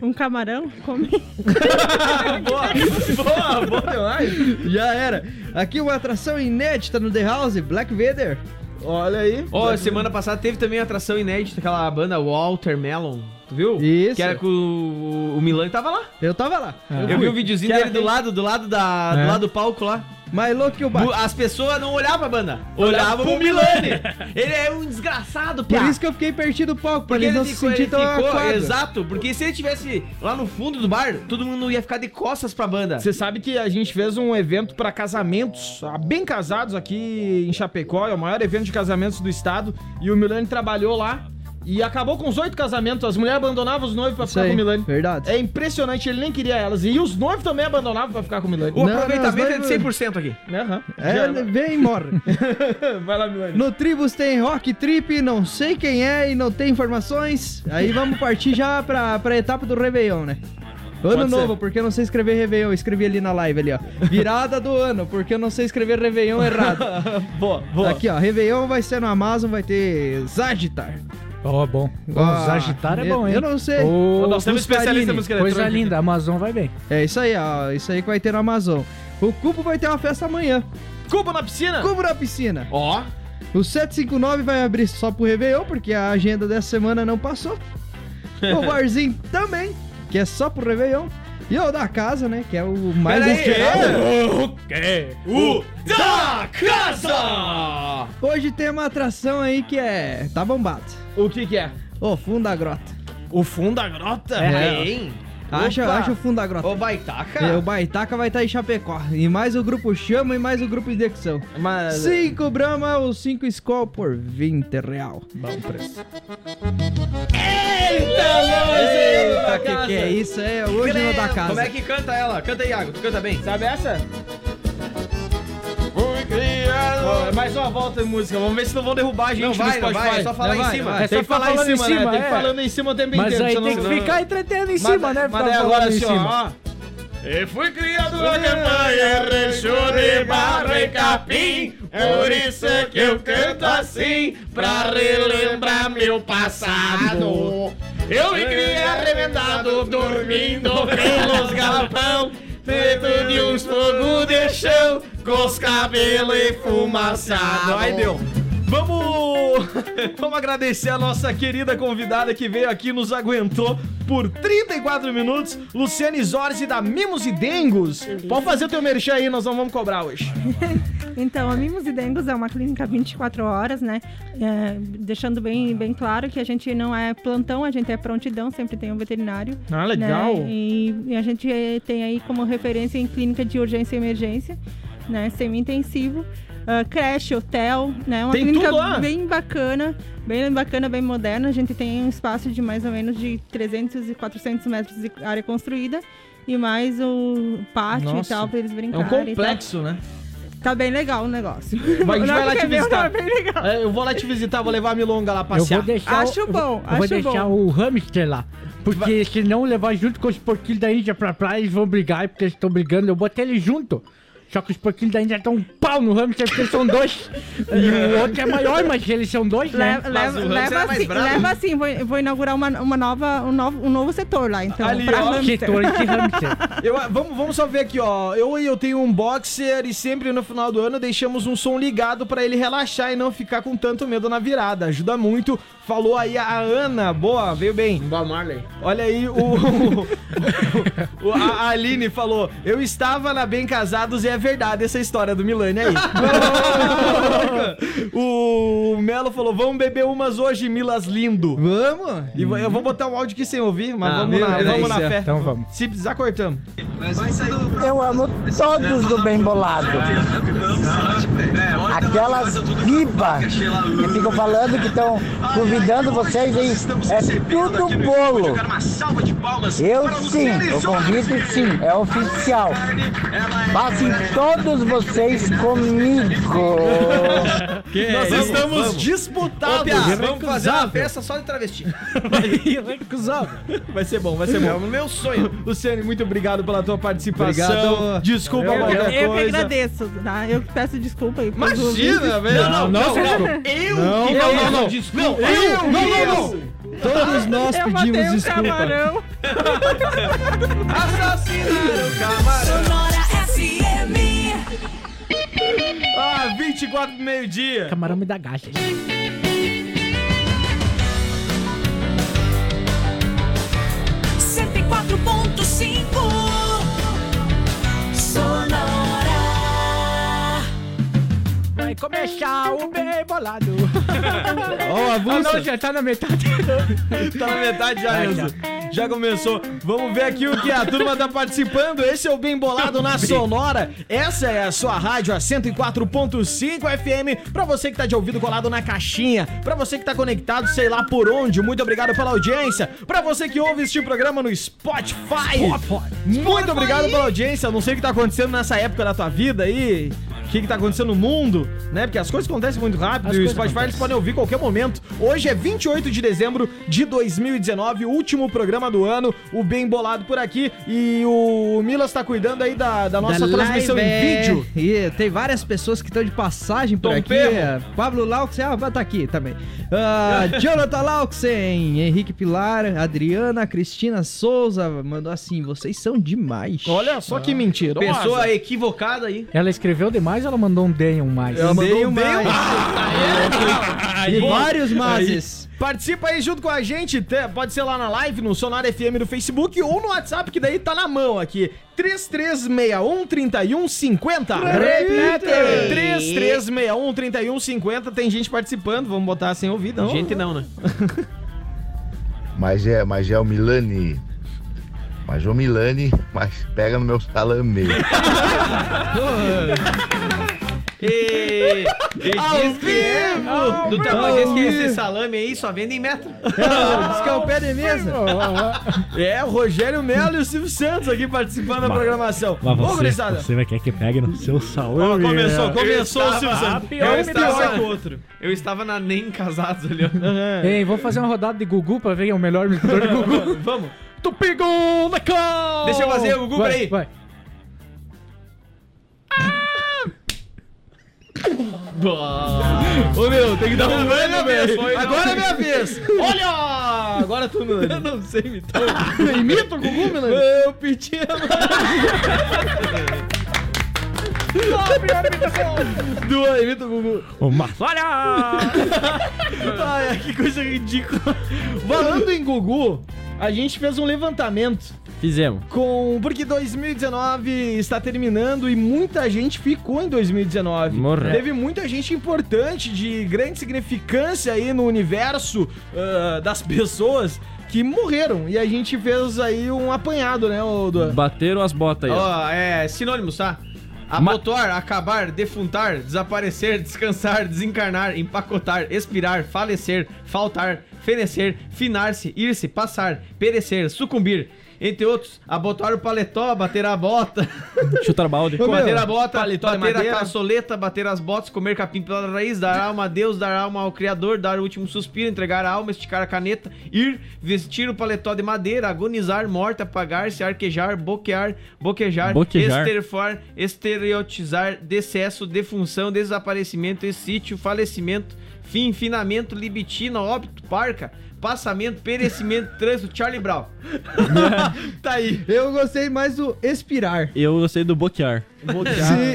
Um camarão, come. [LAUGHS] boa, boa, boa demais. Já era. Aqui uma atração inédita no The House, Black Vader. Olha aí. Ó, semana passada teve também atração inédita, aquela banda Walter Melon. Tu viu? Isso. Que era com o, o Milan tava lá. Eu tava lá. Eu vi o videozinho Que dele do lado, do lado da, É. do lado do palco lá. Mais louco que o Batman. As pessoas não olhavam pra banda, olhavam pro Milani. [LAUGHS] Ele é um desgraçado, Por piá. isso que eu fiquei perdido do palco, Porque ele não se ficou, ele sentirem tão ficou, exato, porque se ele tivesse lá no fundo do bar, todo mundo ia ficar de costas pra banda. Você sabe que a gente fez um evento pra casamentos, ah, bem casados aqui em Chapecó, é o maior evento de casamentos do estado, e o Milani trabalhou lá e acabou com os oito casamentos. As mulheres abandonavam os noivos pra Isso ficar aí, com o Milani. verdade. É impressionante, ele nem queria elas. E os noivos também abandonavam pra ficar com o Milani. O Não, aproveitamento não, é de noivos- 100% aqui. Aham. É, vem e morre. [LAUGHS] Vai lá, Milani. No Tribus tem Rock Trip, não sei quem é e não tem informações. Aí vamos partir já pra, pra etapa do Réveillon, né? Ano Pode novo, ser. porque eu não sei escrever Réveillon. Escrevi ali na live ali, ó. Virada do ano, porque eu não sei escrever Réveillon errado. [LAUGHS] boa, boa. Aqui, ó. Réveillon vai ser no Amazon, vai ter Zagitar. Ó, bom. Ah, Zagitar é bom, hein? Eu não sei. Ô, Nós temos especialista em música Coisa eletrônica. linda, a Amazon vai bem. É isso aí, ó. Isso aí que vai ter no Amazon. O Cubo vai ter uma festa amanhã. Cubo na piscina? Cubo na piscina. Ó, O 759 vai abrir só pro Réveillon, porque a agenda dessa semana não passou. [LAUGHS] O barzinho também, que é só pro Réveillon. E o da casa, né? Que é o mais Pera esperado. O quê? o da casa! Hoje tem uma atração aí que é. tá bombado. O que que é? O fundo da grota. O fundo da grota? É. Hein? Acha, Opa. acha o fundo da grota. Ô, Baitaca. É, o Baitaca vai estar em Chapecó. E mais o grupo Chama e mais o grupo Indexão. Mas... 5 Brahma ou 5 Skol por 20 real. Bom preço. Eita, que que é isso? É hoje no da casa. Como é que canta ela? Canta aí, Iago. Tu canta bem. Sabe essa? Ó, Mais uma volta de música. Vamos ver se não vão derrubar a gente Não vai, não vai, é só falar Não em vai, cima. vai. É tem só que falar em cima, em né? cima, Tem que é. falando em cima o tempo Mas inteiro. aí senão- tem que senão- ficar entretendo em Mas- cima, né? Mas daí agora assim, ó, cima. Eu fui criado na campanha, rancho de barra e capim Por isso é que eu canto assim, pra relembrar meu passado Eu me criei arremendado, dormindo pelos galpão Feito de uns fogo de chão, com os cabelos enfumaçados Aí deu Vamos, [LAUGHS] vamos agradecer a nossa querida convidada que veio aqui e nos aguentou por 34 minutos, Luciane Zorzi da Mimos e Dengos. Pode fazer o teu merchan aí, nós não vamos cobrar hoje. [LAUGHS] Então, a Mimos e Dengos é uma clínica 24 horas, né? É, deixando bem, bem claro que a gente não é plantão, a gente é prontidão, sempre tem um veterinário. Ah, legal. né? E, e a gente tem aí como referência em clínica de urgência e emergência, né? Semi-intensivo. Ah, creche, hotel, né? Uma Tem clínica tudo lá? bem bacana, bem bacana, bem moderna. A gente tem um espaço de mais ou menos de 300 e 400 metros de área construída e mais o pátio Nossa. e tal para eles É brincarem. um e tal. complexo, né? Tá bem legal o negócio. Mas a gente [LAUGHS] vai lá te é meu, visitar. não, é bem legal. É, eu vou lá te visitar, vou levar a Milonga lá Eu passear. vou deixar. Acho o, eu bom, vou- Eu vou acho deixar bom. o hamster lá. Porque se não levar junto com os porquinhos da Índia pra praia, eles vão brigar, porque eles estão brigando. Eu botei eles junto. Só que os porquinhos da Índia estão um pau no hamster, porque eles são dois. E o outro é maior, mas eles são dois, né? Leva, leva, o hamster leva é assim, leva assim, vou, vou inaugurar uma, uma nova, um, novo, um novo setor lá, então, Ali, pra ó, hamster. Setor de [LAUGHS] hamster. Eu, vamos, vamos só ver aqui, ó. Eu eu tenho um boxer e sempre no final do ano deixamos um som ligado pra ele relaxar e não ficar com tanto medo na virada. Ajuda muito. Falou aí a Ana, boa, veio bem. Bob Marley. Olha aí o, [LAUGHS] o- a a Aline falou: "Eu estava na Bem Casados e é verdade essa história do Milani aí". [LAUGHS] o Melo falou: "Vamos beber umas hoje, Milas lindo". Vamos! E vou- eu vou botar um áudio aqui sem ouvir, mas Ah, vamos, na, vamos na fé. Então vamos. Se precisar cortamos. Eu amo todos do bem bolado. Aquelas ribas que ficam falando que estão convidando vocês aí. É tudo bolo. Eu sim, eu convido sim, é oficial. Passem todos vocês comigo. Nós estamos Vamos. disputados. Ô, Pia, vamos fazer uma festa só de travesti. [LAUGHS] Vai ser bom, vai ser É bom. o meu sonho. Luciane, muito obrigado pela tua participação. Obrigado. Desculpa Eu, qualquer eu, eu que coisa. agradeço, tá? Eu que peço desculpa aí. Imagina, velho. Não, não, não, Eu não. que Não, não, não. desculpa. Não, eu, não, não, não. Todos nós Eu pedimos desculpa. camarão. Assassinaram o camarão. Ah, 24 do meio-dia. Camarão me dá gacha. Vai começar o bem bolado. [LAUGHS] Ó, a Ah, não, já tá na metade. Tá na metade já, Enzo. Já começou. Vamos ver aqui o que a turma tá participando. Esse é o Bem Bolado na Sonora. Essa é a sua rádio, a 104.5 FM. Pra você que tá de ouvido colado na caixinha. Pra você que tá conectado, sei lá por onde. Muito obrigado pela audiência. Pra você que ouve este programa no Spotify. Muito obrigado pela audiência. Não sei o que tá acontecendo nessa época da tua vida aí. O que, que tá acontecendo no mundo, né? Porque as coisas acontecem muito rápido As e o Spotify eles podem ouvir a qualquer momento. Hoje é 28 de dezembro de 2019, o último programa do ano, o Bem Bolado por aqui. E o Milas tá cuidando aí da, da nossa Da transmissão live, em é. vídeo. E tem várias pessoas que estão de passagem por Tom aqui. Perro. É, Pablo Laux, ah, tá aqui também. Ah, [LAUGHS] Jonathan Lauxen, Henrique Pilar, Adriana, Cristina Souza mandou assim: vocês são demais. Olha só que mentira. Pessoa equivocada aí. Ela escreveu demais ou ela mandou um Denham mais? Ela mandou um Dei um- mais. E vários mases. Participa aí junto com a gente, te- pode ser lá na live, no Sonar FM do Facebook ou no WhatsApp, que daí tá na mão aqui. 3361 3150. Repite. 3361 3150. Tem gente participando, vamos botar sem ouvir, não? Gente não, né? Mas é, mas é o Milani. Mas o Milani, mas pega no meu salame. [LAUGHS] E, e Ao diz que vivo! do Ao tamanho desse que esse salame aí só vende em metro. É, diz que é o pé de mesa. É, o Rogério Melo e o Silvio Santos aqui participando da programação. Mas Ô, você, você vai querer que pegue no seu salão. Ó, começou, começou o Silvio Santos. eu É um estava- pior outro. Eu estava na Nem Casados ali, ó. Ei, vamos fazer uma rodada de Gugu pra ver quem é o melhor imitador de Gugu. [LAUGHS] Vamos. Tu pegou na cal! Deixa eu fazer o Gugu, vai, peraí. Vai. Ô meu, tem que dar um Não, é ano, minha vez, velho. Agora é minha vez. [LAUGHS] Olha! Agora tu, Milani. Eu não sei imitar. [LAUGHS] Imita o Gugu, Milani? Eu pedi [LAUGHS] Duas, imita o Gugu. Uma Olha! Ai, que coisa ridícula. Falando em Gugu, a gente fez um levantamento Fizemos. com. Porque 2019 está terminando e muita gente ficou em 2019. Morreu. Teve muita gente importante, de grande significância aí no universo ah, das pessoas que morreram. E a gente fez aí um apanhado, né, Duan? Bateram as botas aí, ó. Ó, é sinônimos, tá? Ma- Abotoar, acabar, defuntar, desaparecer, descansar, desencarnar, empacotar, expirar, falecer, faltar, fenecer, finar-se, ir-se, passar, perecer, sucumbir. Entre outros, abotoar o paletó, bater a bota, [LAUGHS] Chutar balde. Bater a bota, paletó bater a caçoleta, bater as botas, comer capim pela raiz, dar alma a Deus, dar alma ao Criador, dar o último suspiro, entregar a alma, esticar a caneta, ir, vestir o paletó de madeira, agonizar, morte, apagar-se, arquejar, boquear, boquejar, Boquejar. esterfar, estereotizar, decesso, defunção, desaparecimento, exsítio, falecimento, fim, finamento, libitina, óbito, parca, passamento, perecimento, [LAUGHS] trânsito, Charlie Brown. [LAUGHS] Tá aí. Eu gostei mais do expirar. Eu gostei do boquear.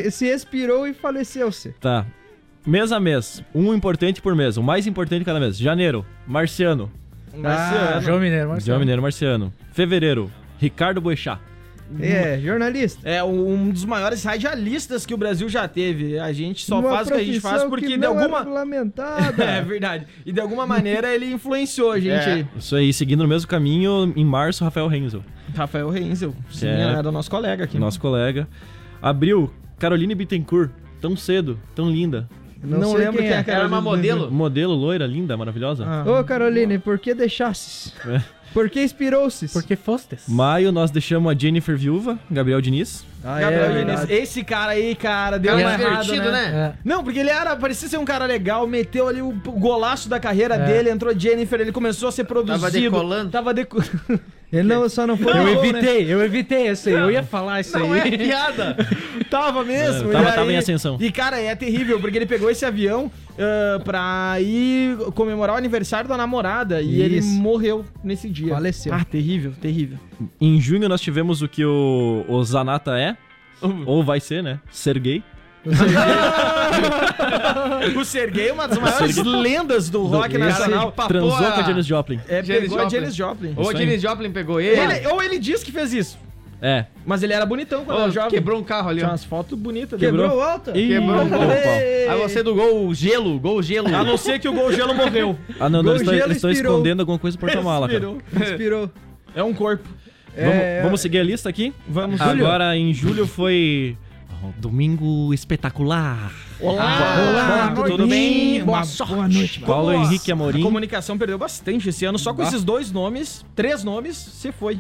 Se, se expirou e faleceu-se. Tá. Mês a mês. Um importante por mês. O mais importante cada mês. Janeiro, Marciano. Ah, João Mineiro, Marcelo. João Mineiro, Marciano. Fevereiro, Ricardo Boechat. É, jornalista. É um dos maiores radialistas que o Brasil já teve. A gente só Uma faz o que a gente faz porque que de não é alguma. regulamentada. [LAUGHS] É verdade. E de alguma maneira ele influenciou a gente É. aí. Isso aí, seguindo no mesmo caminho, em março, Rafael Renzel, Rafael Reinzel. Sim, É. era nosso colega aqui. nosso colega. Abril, Caroline Bittencourt. Tão cedo, tão linda. Não, Não sei lembro quem quem é. é que Era uma modelo. Modelo, loira, linda, maravilhosa. Ah. Ô, Caroline, por que deixasses? É. Por que expirou-se? Porque fostes. Maio, nós deixamos a Jennifer viúva, Gabriel Diniz. Ah, Gabriel é, Diniz. verdade. Esse cara aí, cara, deu Cara uma errada, divertido, né? né? É. Não, porque ele era, parecia ser um cara legal, meteu ali o golaço da carreira É. dele, entrou Jennifer, ele começou a ser produzido. Tava decolando. Tava deco... [LAUGHS] Ele não, só não foi. Eu Não, evitei, eu evitei essa aí. Eu ia falar isso Não é aí. piada. [LAUGHS] tava mesmo. É, tava- e tava em ascensão. E, cara, é terrível, porque ele pegou esse avião ah, pra ir comemorar o aniversário da namorada e ele Isso. morreu nesse dia. Faleceu. Ah, terrível, terrível. Em junho, nós tivemos o que o, o Zanata é. [LAUGHS] Ou vai ser, né? Sergei. [LAUGHS] o Sergei é uma das maiores lendas do rock Esse nacional. Transou com a Janis Joplin. É, Janis pegou a Joplin. Janis Joplin. Ou a. Janis Joplin pegou ele. Ele- ou ele disse que fez isso, É. mas ele era bonitão quando Ô, era jovem. quebrou um carro ali, Tinha umas fotos bonitas dele. Quebrou o alta? Ih, Quebrou gol. pau. Aí você do gol gelo, gol gelo. A não ser que o Gol Gelo morreu. Ah, não, não, Gol gelo eles estão escondendo alguma coisa por porta-mala, cara. Expirou. Expirou. É um corpo. Vamos, É, vamos seguir a lista aqui? Vamos, Agora, em julho, foi... Domingo espetacular. Olá, Olá, tudo tudo bem? Boa sorte. boa noite. Paulo Como Henrique A Amorim. comunicação perdeu bastante esse ano, só com Bah. esses dois nomes, três nomes, você foi.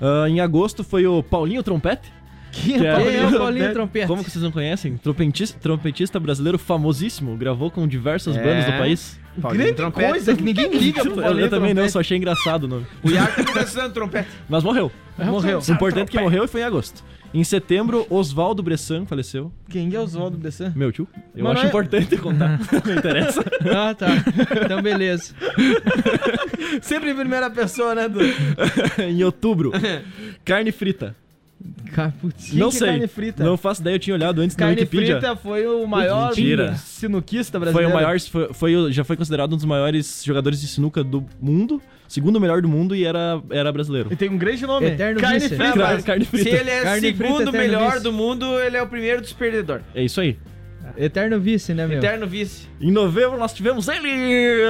Ah, em agosto foi o Paulinho Trompete. Que é- Quem é Paulinho Trompete? Como que vocês não conhecem? Trompetista, trompetista brasileiro famosíssimo, gravou com diversas É. bandas do país. Paulinho Grande Trompete. coisa que ninguém liga pro Eu, Paulinho eu também não, Trompete. só achei engraçado o nome. O Iago também tá precisando de trompete. Mas morreu. Morreu. O importante é que morreu e foi em agosto. Em setembro, Oswaldo Bressan faleceu. Quem é Oswaldo Bressan? Meu tio. Eu Mas acho é- importante contar. [LAUGHS] não interessa. Ah, tá. Então, beleza. Sempre em primeira pessoa, né, Du? [LAUGHS] em outubro, [LAUGHS] carne frita. Putz. não é sei. carne frita? Não faço ideia, eu tinha olhado antes na Carne Wikipedia. Frita foi o maior Mentira. sinuquista Foi brasileiro. o maior, foi, foi já foi considerado um dos maiores jogadores de sinuca do mundo, segundo melhor do mundo e era, era brasileiro. E tem um grande nome. Eterno Carne vice. Frita. Carne, carne Se frita. ele é Carne frita, segundo eterno melhor vice. do mundo, ele é o primeiro dos perdedores. É isso aí. Eterno vice, né, meu? Eterno vice. Em novembro nós tivemos ele!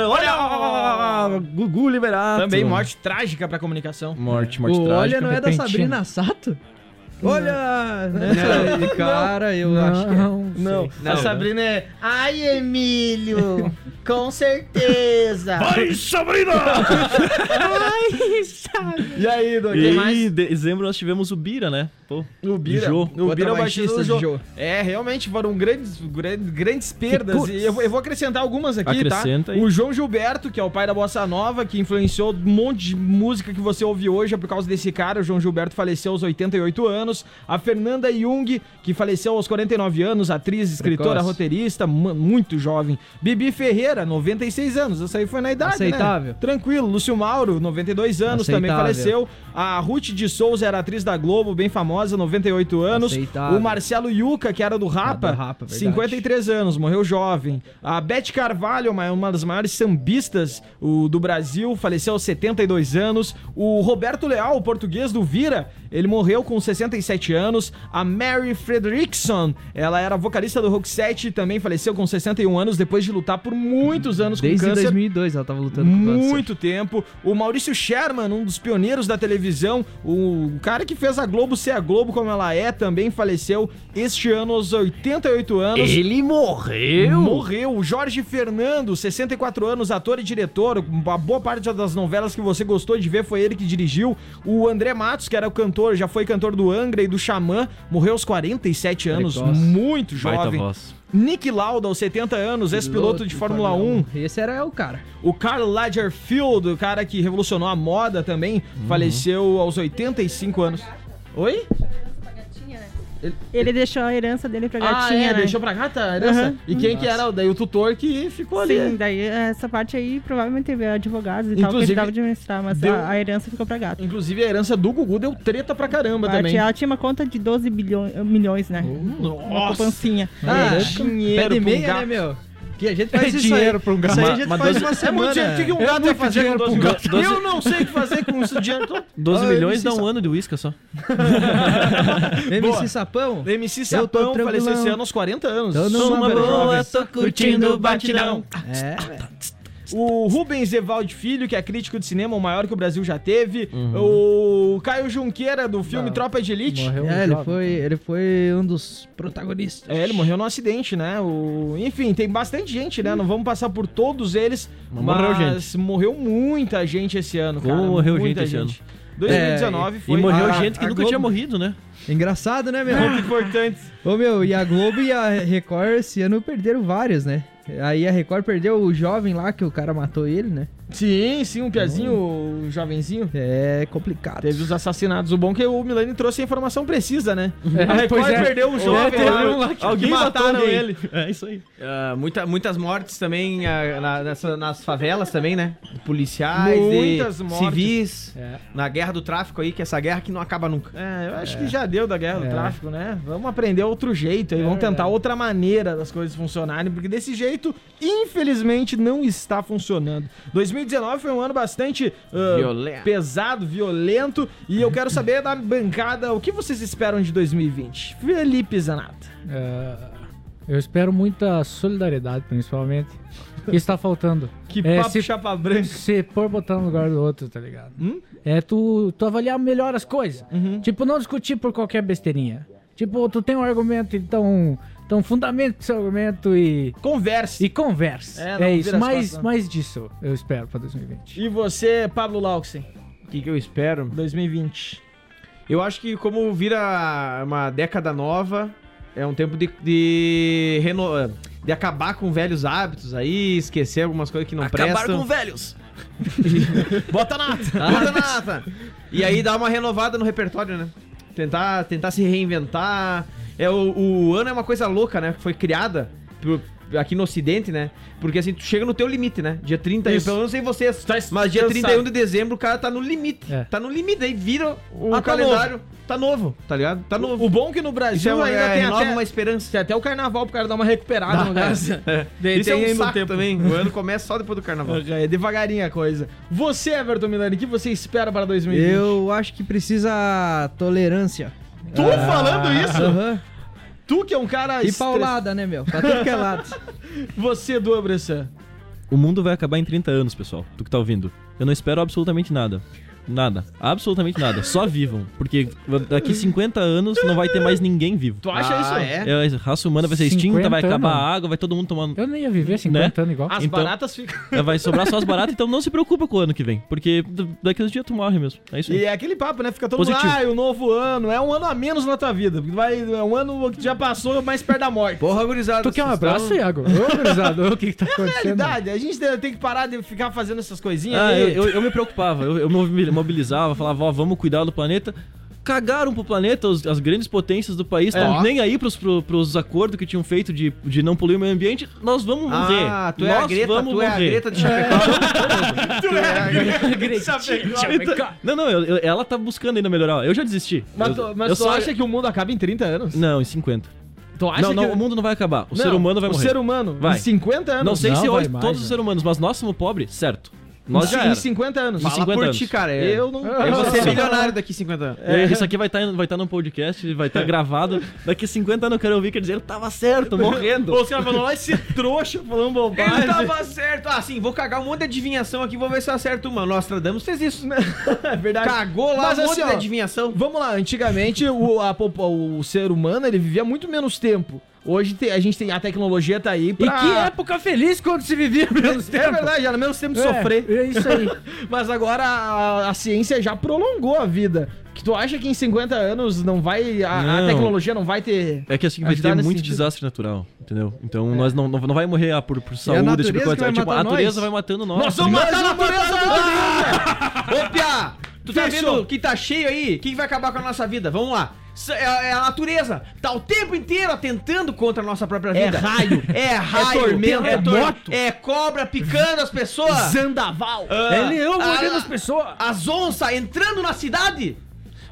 Olha! Gugu Liberato. Também morte trágica pra comunicação. Morte, morte O trágica. Olha não é da. Sabrina Sato? Olha! Essa, cara, eu acho que é. Não, Não, a Sabrina é. Ai, Emílio! [LAUGHS] com certeza! [LAUGHS] Vai, Sabrina! Ai, sabe? E aí, Doug? E em mais? dezembro nós tivemos o Bira, né? Pô, O Bira. Jô. O Bira baixista baixista do. Jô. É, realmente foram grandes, grandes, grandes perdas. E eu, vou- eu vou acrescentar algumas aqui, Acrescenta tá? aí. O João Gilberto, que é o pai da Bossa Nova, que influenciou um monte de música que você ouve hoje é por causa desse cara. O João Gilberto faleceu aos 88 anos. A Fernanda Jung, que faleceu aos 49 anos, atriz, escritora, Precoce. roteirista, mu- muito jovem. Bibi Ferreira, 96 anos. Essa aí foi na idade, Aceitável. né? Tranquilo. Lúcio Mauro, 92 anos, também Aceitável. faleceu. A Ruth de Souza era atriz da Globo, bem famosa, 98 anos. Aceitável. O Marcelo Yuca, que era do Rapa, do Rapa, verdade. 53 anos, morreu jovem. A Beth Carvalho, uma, das maiores sambistas do Brasil, faleceu aos 72 anos. O Roberto Leal, o português do Vira, ele morreu com 67 anos. A Mary Fredrickson, ela era vocalista do Rock 7, também faleceu com 61 anos, depois de lutar por muitos anos Desde com câncer. 2002 ela tava lutando com câncer. Muito tempo. O Maurício Sherman, um dos pioneiros da televisão, o cara que fez a Globo ser a Globo como ela é, também faleceu este ano aos 88 anos. Ele morreu? Morreu. O Jorge Fernando, 64 anos, ator e diretor. Uma boa parte das novelas que você gostou de ver foi ele que dirigiu. O André Matos, que era o cantor, já foi cantor do Angra e do Xamã, morreu aos 47 anos, muito jovem. Nick Lauda, aos 70 anos, ex-piloto de Fórmula 1. Esse era o cara. O Karl Lagerfeld, o cara que revolucionou a moda também, faleceu aos 85 anos. Oi? Ele deixou a herança dele pra Ah, gatinha, é, né? deixou pra gata a herança? Aham. E quem que era? Daí o tutor que ficou ali. Sim, daí essa parte aí provavelmente teve advogados e tal que Inclusive, a administrar, mas deu- a, a herança ficou pra gato. Inclusive a herança do Gugu deu treta pra caramba Parte, também. ela tinha uma conta de 12 bilhões, milhões, né? Uma Nossa! poupancinha. Ah, É, pé dinheiro de um meia, né, meu? Que a gente faz isso dinheiro pra um gato. Isso aí a Mas- gente mas faz doze- uma É semana. muito dinheiro. O que, um É gato vai fazer com dinheiro 12 pra um gatos? gato. Eu não sei o que fazer com esse dinheiro. Então, 12 Ó, milhões dá um ano de uísca só. [LAUGHS] MC. Sapão? MC Sapão faleceu esse ano aos 40 anos. Tô numa Super boa, tô curtindo o batidão. É, O Rubens Evaldo Filho, que é crítico de cinema, o maior que o Brasil já teve. Uhum. O Caio Junqueira, do filme Tropa de Elite. Morreu um é ele, jovem. foi, ele foi um dos protagonistas. É, ele morreu num acidente, né? O... Enfim, tem bastante gente, né? Não vamos passar por todos eles, mas, Mas morreu morreu muita gente esse ano, cara. Como morreu Muita gente esse 2019 É, foi e morreu a- gente que nunca Globo- tinha morrido, né? Engraçado, né, meu? muito importante. Ô, meu, e a Globo e a Record esse ano perderam vários, né? Aí a Record perdeu o jovem lá, que o cara matou ele, né? Sim, sim, um piazinho, um jovenzinho. É complicado. Teve os assassinatos. O bom é que o Milani trouxe a informação precisa, né? [LAUGHS] É, a Record é. perdeu um É, jovem teve lá, um lá que- Alguém que mataram alguém. ele. É isso aí. Ah, muita, muitas mortes também ah, na- nessa- nas favelas também, né? Policiais, Muitas mortes. civis, É. na guerra do tráfico aí, que essa guerra que não acaba nunca. É, eu acho que já deu da guerra do É. tráfico, né? Vamos aprender outro jeito aí, É vamos tentar outra maneira das coisas funcionarem, porque desse jeito, infelizmente, não está funcionando. 2019 foi um ano bastante ah, Violento. pesado, violento, e eu quero saber da bancada o que vocês esperam de 2020. Felipe Zanato. É, eu espero muita solidariedade, principalmente. Isso tá faltando. [LAUGHS] Que É, papo se- chapa branca. Se pôr botando no lugar do outro, tá ligado? Hum? É tu, tu avaliar melhor as coisas. Uhum. Tipo, não discutir por qualquer besteirinha. Tipo, tu tem um argumento, então, então fundamento seu argumento e, Converse. e converse. É, É, isso. Mais, costas, mais disso eu espero pra 2020. E você, Pablo Lauxen, O que, que eu espero? 2020. Eu acho que como vira uma década nova, é um tempo de, de, reno- de acabar com velhos hábitos aí, esquecer algumas coisas que não prestam. velhos! [LAUGHS] Bota nata! Bota nata! E aí dá uma renovada no repertório, né? Tentar, tentar se reinventar. É, o, o ano é uma coisa louca, né? Foi criada por- aqui no ocidente, né? Porque assim, tu chega no teu limite, né? Dia 30, Isso. pelo menos não sei vocês, Tá mas dia cansado. 31 de dezembro o cara tá no limite. É. Tá no limite, aí vira o Ah, tá calendário. Tá novo, tá ligado? Tá novo. O bom é que no Brasil é, ainda é, tem até, uma esperança. tem até o carnaval pro cara dar uma recuperada no gás. [LAUGHS] De- Isso é tem um ainda saco tempo. também. O ano começa só depois do carnaval. [LAUGHS] É devagarinho a coisa. Você, Everton Milani, o que você espera para 2020? Eu acho que precisa tolerância. Tu falando isso? Aham. Tu que é um cara... E paulada, né, meu? Pra tudo que é lado. [LAUGHS] Você, do Bressan. O mundo vai acabar em 30 anos, pessoal. Tu que tá ouvindo. Eu não espero absolutamente nada. Nada. Absolutamente nada. Só vivam. Porque daqui 50 anos não vai ter mais ninguém vivo. Tu acha Ah, isso? é? É, a raça humana vai ser extinta, 50 vai acabar anos? a água, vai todo mundo tomando. Eu nem ia viver 50 anos igual. As Então- baratas ficam. É, Vai sobrar só as baratas, então não se preocupa com o ano que vem. Porque daqui uns dias tu morre mesmo. É isso aí. E é aquele papo, né? Fica todo Positivo. mundo, ah, o novo ano. É um ano a menos na tua vida. Vai, é um ano que já passou mais perto da morte. Porra, gurizada. Tu quer um abraço, tão- Iago? Ô, gurizada, o que que tá É a acontecendo? realidade. A gente tem que parar de ficar fazendo essas coisinhas. Ah, eu, eu, eu me preocupava, eu, eu me mobilizava, falava, ó, vamos cuidar do planeta. Cagaram pro planeta, os- as grandes potências do país estão É. nem aí pros, pro, pros acordos que tinham feito de, de não poluir o meio ambiente. Nós vamos morrer. Ah, tu é Nós a Greta, vamos tu é a morrer. Greta de [LAUGHS] Chapecó. [LAUGHS] Tu é a Então- não, não, eu- eu- ela tá buscando ainda melhorar. Eu já desisti. Mas, eu, tu, mas eu tu só- acha que o mundo acaba em 30 anos? Não, em 50. Tu acha não, não, que... o mundo não vai acabar. O Não, ser humano vai o morrer. ser humano, Vai. em 50 anos. Não sei Não se hoje mais, todos né? os seres humanos, mas nós somos pobres, certo. Nós já em era. 50 anos. Fala 50 por anos. ti, cara. é. Eu não... Eu vou ser milionário daqui 50 anos. É, Isso aqui vai estar vai tá no podcast, vai estar gravado. Daqui 50 anos eu quero ouvir quer dizer, ele tava certo, morrendo. Os caras falam, lá esse trouxa falando Ele bobagem. tava certo. Ah, sim, vou cagar um monte de adivinhação aqui, vou ver se eu acerto uma. Nostradamus fez isso. [LAUGHS] é verdade. Cagou lá Mas um monte assim, de adivinhação. Vamos lá, antigamente o, a o ser humano ele vivia muito menos tempo. Hoje tem- a gente tem a tecnologia tá aí E pra... que época feliz quando se vivia [LAUGHS] menos tempo. É verdade, era menos tempo de É, sofrer. É isso aí. [LAUGHS] Mas agora a, a ciência já prolongou a vida. Que tu acha que em 50 anos não vai. A, a Não. tecnologia não vai ter. É que assim vai ter muito sentido? desastre natural, entendeu? Então nós não, não, não vai morrer ah, por, por saúde, natureza tipo, coisa. que vai tipo, a natureza nós. vai matando nós. Nós vamos matar a natureza [LAUGHS] Ô, Pia, tu tá Fechou. vendo que tá cheio aí? O que, vai acabar com a nossa vida? Vamos lá. É, é a natureza. Tá o tempo inteiro atentando contra a nossa própria É vida. raio. [LAUGHS] É raio. tormenta, é, é tor- é cobra picando as pessoas. Zandaval. Ah, É leão ah, mordendo as pessoas. As onças entrando na cidade.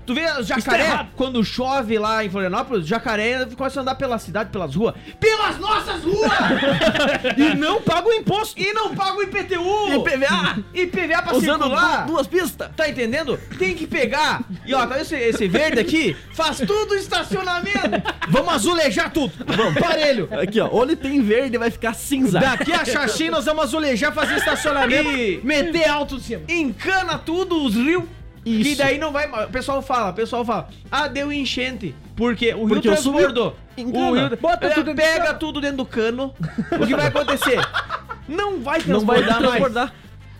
Tu vê Isso tá jacaré, quando chove lá em Florianópolis, jacaré começa a andar pela cidade, pelas ruas. Pelas nossas ruas! [LAUGHS] E não paga o imposto. e não paga o IPTU! IPVA. IPVA pra Usando circular! du- duas pistas. Tá entendendo? Tem que pegar. E ó, tá vendo esse, esse verde aqui? Faz tudo estacionamento. Vamos azulejar tudo. Vamos, parelho. Aqui, ó, onde tem verde vai ficar cinza. Daqui a Xaxim nós vamos azulejar, fazer estacionamento, E- meter alto em cima. Encana tudo os rios. Que Isso. daí não vai. O pessoal fala, o pessoal fala, ah, deu enchente. Porque o rio Porque transbordou. O rio Bota é, tudo pega tudo dentro do cano. o que vai acontecer? [LAUGHS] Não vai Não vai transbordar mais.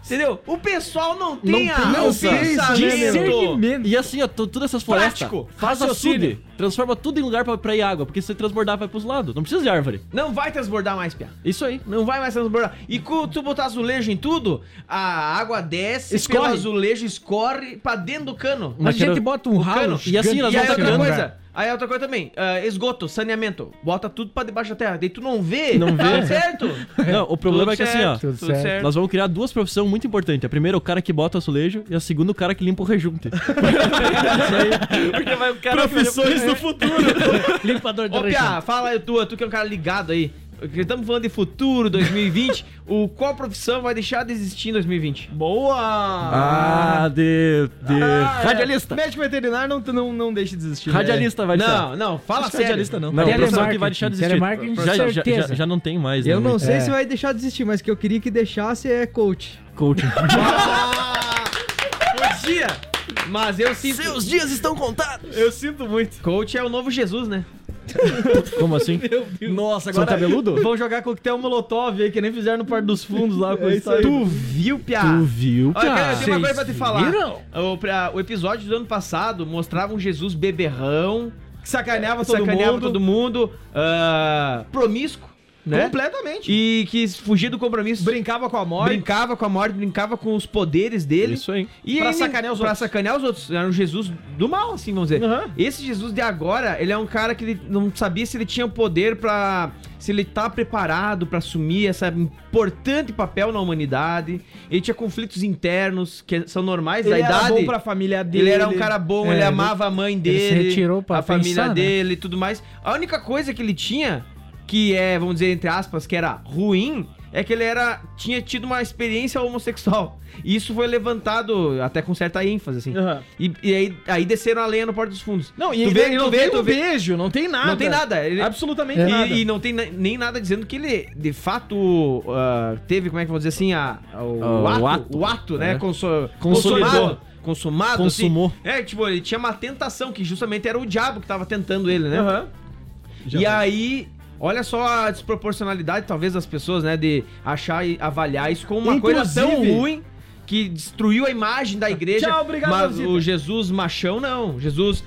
Entendeu? O pessoal não tem Não a, tem o essa pensamento. E assim, ó, todas essas florestas, Prático. faz Raciocínio. açude, transforma tudo em lugar pra, pra ir água, porque se você transbordar vai pros lados, não precisa de árvore. Não vai transbordar mais, Pia. Isso aí. Não vai mais transbordar. E quando tu botar azulejo em tudo, a água desce Escorre. pelo azulejo, escorre pra dentro do cano. A Mas gente quero- bota um o ralo. cano. E assim, nós E aí vamos outra tacando. coisa, aí outra coisa também, ah, esgoto, saneamento, bota tudo pra debaixo da terra, daí tu não vê, Não tá vê. certo? [LAUGHS] Não, o problema Tudo é que assim, ó, certo, tudo tudo certo. certo. nós vamos criar duas profissões muito importantes. A primeira, o cara que bota o azulejo, e a segunda, o cara que limpa o rejunte. Porque vai o cara... Profissões do futuro. Limpador de Ô, região. Pia, fala aí, tu, tu que é um cara ligado aí, estamos falando de futuro, 2020, [LAUGHS] o, qual profissão vai deixar de existir em 2020? Boa! Ah, de... de... Ah, é. Radialista. Médico veterinário não, não, não deixa de existir. né? Radialista vai deixar. Não, não, fala Acho que sério. radialista não. Não, o professor que vai deixar de existir. Já, já, já, já não tem mais, Eu né? não sei É. se vai deixar de existir, mas o que eu queria que deixasse é coach. Coaching. [LAUGHS] Ah, podia, mas eu sinto... Seus dias estão contados. Eu sinto muito. Coach é o novo Jesus, né? [LAUGHS] Como assim? Nossa, São agora cabeludo? vão jogar coquetel molotov aí, que nem fizeram no Parque dos Fundos lá com isso aí. Tu viu, Pia? Tu viu, Olha, cara? eu tenho uma coisa pra te falar. viram? O, pra- o episódio do ano passado mostrava um Jesus beberrão, Que sacaneava todo sacaneava mundo. todo mundo, ah, promíscuo, né? Completamente. E quis fugir do compromisso. Brincava com a morte. Brincava com a morte, brincava com os poderes dele. Isso aí. E Pra ele- sacanear os pra outros. sacanear os outros. Era um Jesus do mal, assim, vamos dizer. Aham. Esse Jesus de agora, ele é um cara que ele não sabia se ele tinha o poder pra. Se ele tá preparado pra assumir esse importante papel na humanidade. Ele tinha conflitos internos que são normais Ele da era idade. bom pra família dele. Ele era um cara bom, É, ele ele- amava a mãe ele dele, se retirou pra a família pensar, né? dele e tudo mais. A única coisa que ele tinha, que é, vamos dizer, entre aspas, que era ruim, é que ele era tinha tido uma experiência homossexual. E isso foi levantado até com certa ênfase, assim. Aham. E, e aí, aí desceram a lenha no Porto dos Fundos. Não, e tu ele vê, não tu vê, tem tu um vê. beijo, não tem nada. Não tem nada. Ele, Absolutamente É. nada. e, e não tem nem nada dizendo que ele, de fato, ah, teve, como é que eu vou dizer assim, a, o, Ah, ato, o ato. o ato, né? É. conso- consumado, consumado. Consumou. assim. É, tipo, ele tinha uma tentação, que justamente era o diabo que tava tentando ele, né? Aham. E aí, olha só a desproporcionalidade, talvez, das pessoas, né? De achar e avaliar isso como uma coisa tão Inclusive- ruim que destruiu a imagem da igreja. Tchau, obrigado, Mas o Jesus machão, não. Jesus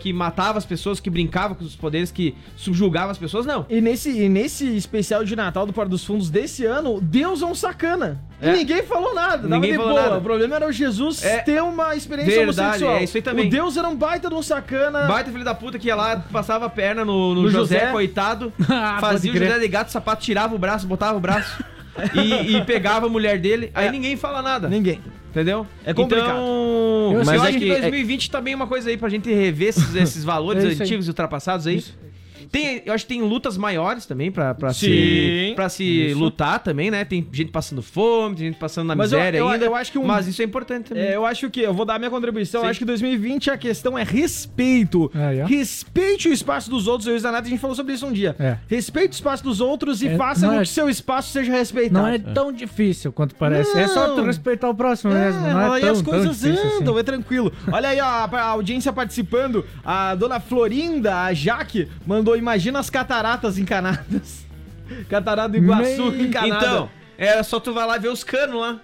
que matava as pessoas, que brincava com os poderes, que subjugava as pessoas, não. E nesse, e nesse especial de Natal do Porto dos Fundos desse ano, Deus é um sacana. E É. ninguém falou nada. Ninguém falou boa. nada. O problema era o Jesus É. ter uma experiência Verdade, homossexual. é isso aí também. O Deus era um baita de um sacana. Baita filho da puta que ia lá, passava a perna no, no No José, José. coitado, [LAUGHS] Ah, fazia o. José de gato, sapato, tirava o braço, botava o braço [LAUGHS] e, e pegava a mulher dele. Aí É. ninguém fala nada. Ninguém. Entendeu? É complicado. Então, Eu eu, acho que- que 2020 também é uma coisa aí pra gente rever esses, esses valores [LAUGHS] É isso antigos e ultrapassados aí. Tem, eu acho que tem lutas maiores também pra, pra Sim. se, pra se lutar também, né? Tem gente passando fome, tem gente passando na Mas eu- miséria eu- ainda. eu acho que um- Mas isso é importante também. É, eu acho que eu vou dar minha contribuição. Sim. Eu acho que 2020 a questão é respeito. Respeite o espaço dos outros. Eu e o Zanata, a gente falou sobre isso um dia. É. Respeite o espaço dos outros e É, faça não com é- que seu espaço seja respeitado. Não é tão difícil quanto parece. É só tu Não. respeitar o próximo mesmo. Não é aí tão, as tão coisas difícil andam, assim. é tranquilo. Olha aí, ó, a, a audiência participando. A dona Florinda, a Jaque, mandou Imagina as cataratas encanadas. [LAUGHS] Catarata do Iguaçu Meio- encanada. Então, é só tu vai lá ver os canos lá.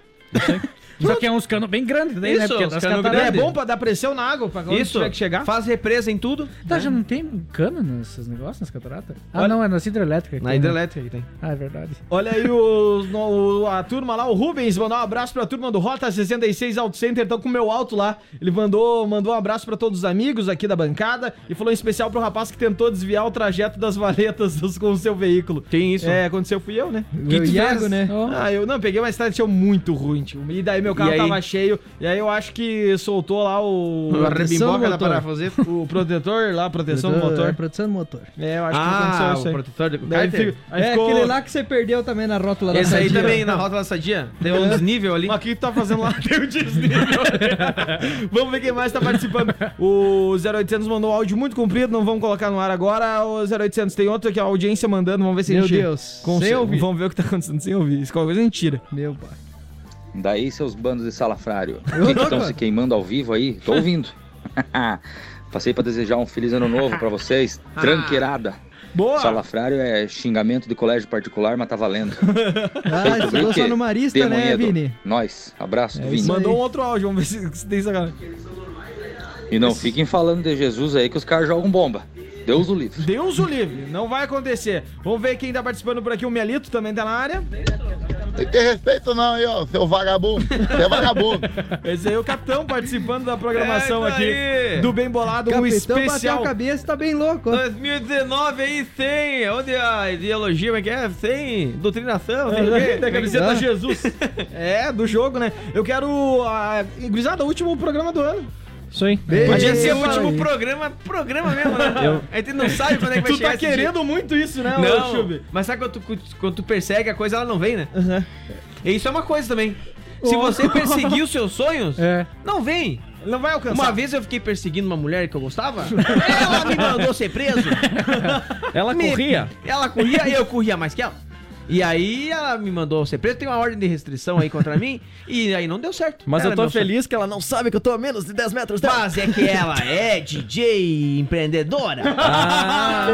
Só que é uns canos bem grandes daí, né? Isso, os das canos cataratas- é grande. bom pra dar pressão na água, pra quando Isso, tiver que chegar. faz represa em tudo. Tá, já não tem cano nesses negócios, nas cataratas? Ah, Olha- não, é nas hidrelétricas. que Na tem, né? hidrelétrica que tem. Ah, é verdade. Olha aí o, no- a turma lá, o Rubens mandou um abraço pra turma do Rota 66 Auto Center, estão com o meu alto lá. Ele mandou, mandou um abraço pra todos os amigos aqui da bancada e falou em especial pro rapaz que tentou desviar o trajeto das valetas dos- com o seu veículo. Tem isso. É, aconteceu fui eu, né? O Iago, né? Ah, eu não, peguei uma estrada tinha muito ruim, tio. E daí meu carro E aí? tava cheio. E aí eu acho que soltou lá o. A rebimboca da motor. parafuseta. O protetor lá, proteção do É, motor. produção do motor. É, eu acho que Ah, aconteceu o isso aí. protetor de Daí cárter. fica- aí é ficou- aquele lá que você perdeu também na rótula da Esse aí também, na rótula sadia. Deu um desnível ali. Mas o que tu tá fazendo lá? [LAUGHS] Tem o desnível. [LAUGHS] vamos ver quem mais tá participando. O 0800 mandou um áudio muito comprido, não vamos colocar no ar agora. O 0800 tem outro que a audiência mandando, vamos ver se Meu a gente... Deus, conse- sem ouvir. Vamos ver o que tá acontecendo sem ouvir. Isso qualquer coisa a gente tira. Meu pai. Daí, seus bandos de salafrário. Que estão se queimando ao vivo aí? Tô ouvindo. [LAUGHS] Passei pra desejar um feliz ano novo pra vocês. [LAUGHS] Tranqueirada. Boa! Salafrário é xingamento de colégio particular, mas tá valendo. [LAUGHS] Ah, quê? só no Marista, né, Demoníado. Vini? Nós. Abraço É Vini. Mandou um outro áudio, vamos ver se, se tem sacanagem. E não fiquem falando de Jesus aí que os caras jogam bomba. Deus o livre. Deus o livre, não vai acontecer. Vamos ver quem tá participando por aqui. O Melito também tá na área. Tem que ter respeito não aí, ó, seu vagabundo. Você é vagabundo. [LAUGHS] Esse aí é o Capitão participando da programação É aqui aí. do Bem Bolado, um Capitão bateu especial. a cabeça, tá bem louco. ó. 2019 aí, sem. Onde a ideologia, como é que é? Sem doutrinação, sem o quê? da camiseta Ah. Jesus. É, do jogo, né? Eu quero. A... Gurizada, último programa do ano. Isso aí. Podia ser o último programa, programa mesmo, né? Eu- A gente não sabe quando é que vai Tu chegar tá esse querendo muito isso, né, dia. Não, Chubi? mas sabe quando tu, quando tu persegue a coisa, ela não vem, né? E isso é uma coisa também. Se você perseguir os seus sonhos, [LAUGHS] É. não vem. Não vai alcançar. Uma vez eu fiquei perseguindo uma mulher que eu gostava, [LAUGHS] ela me mandou ser preso. Ela Me- corria. Ela corria e eu corria mais que ela. E aí ela me mandou ser preso, tem uma ordem de restrição aí contra mim, e aí não deu certo. Mas Era eu tô feliz que ela não sabe que eu tô a menos de 10 metros dela. Mas é que ela [LAUGHS] é DJ empreendedora. Ah,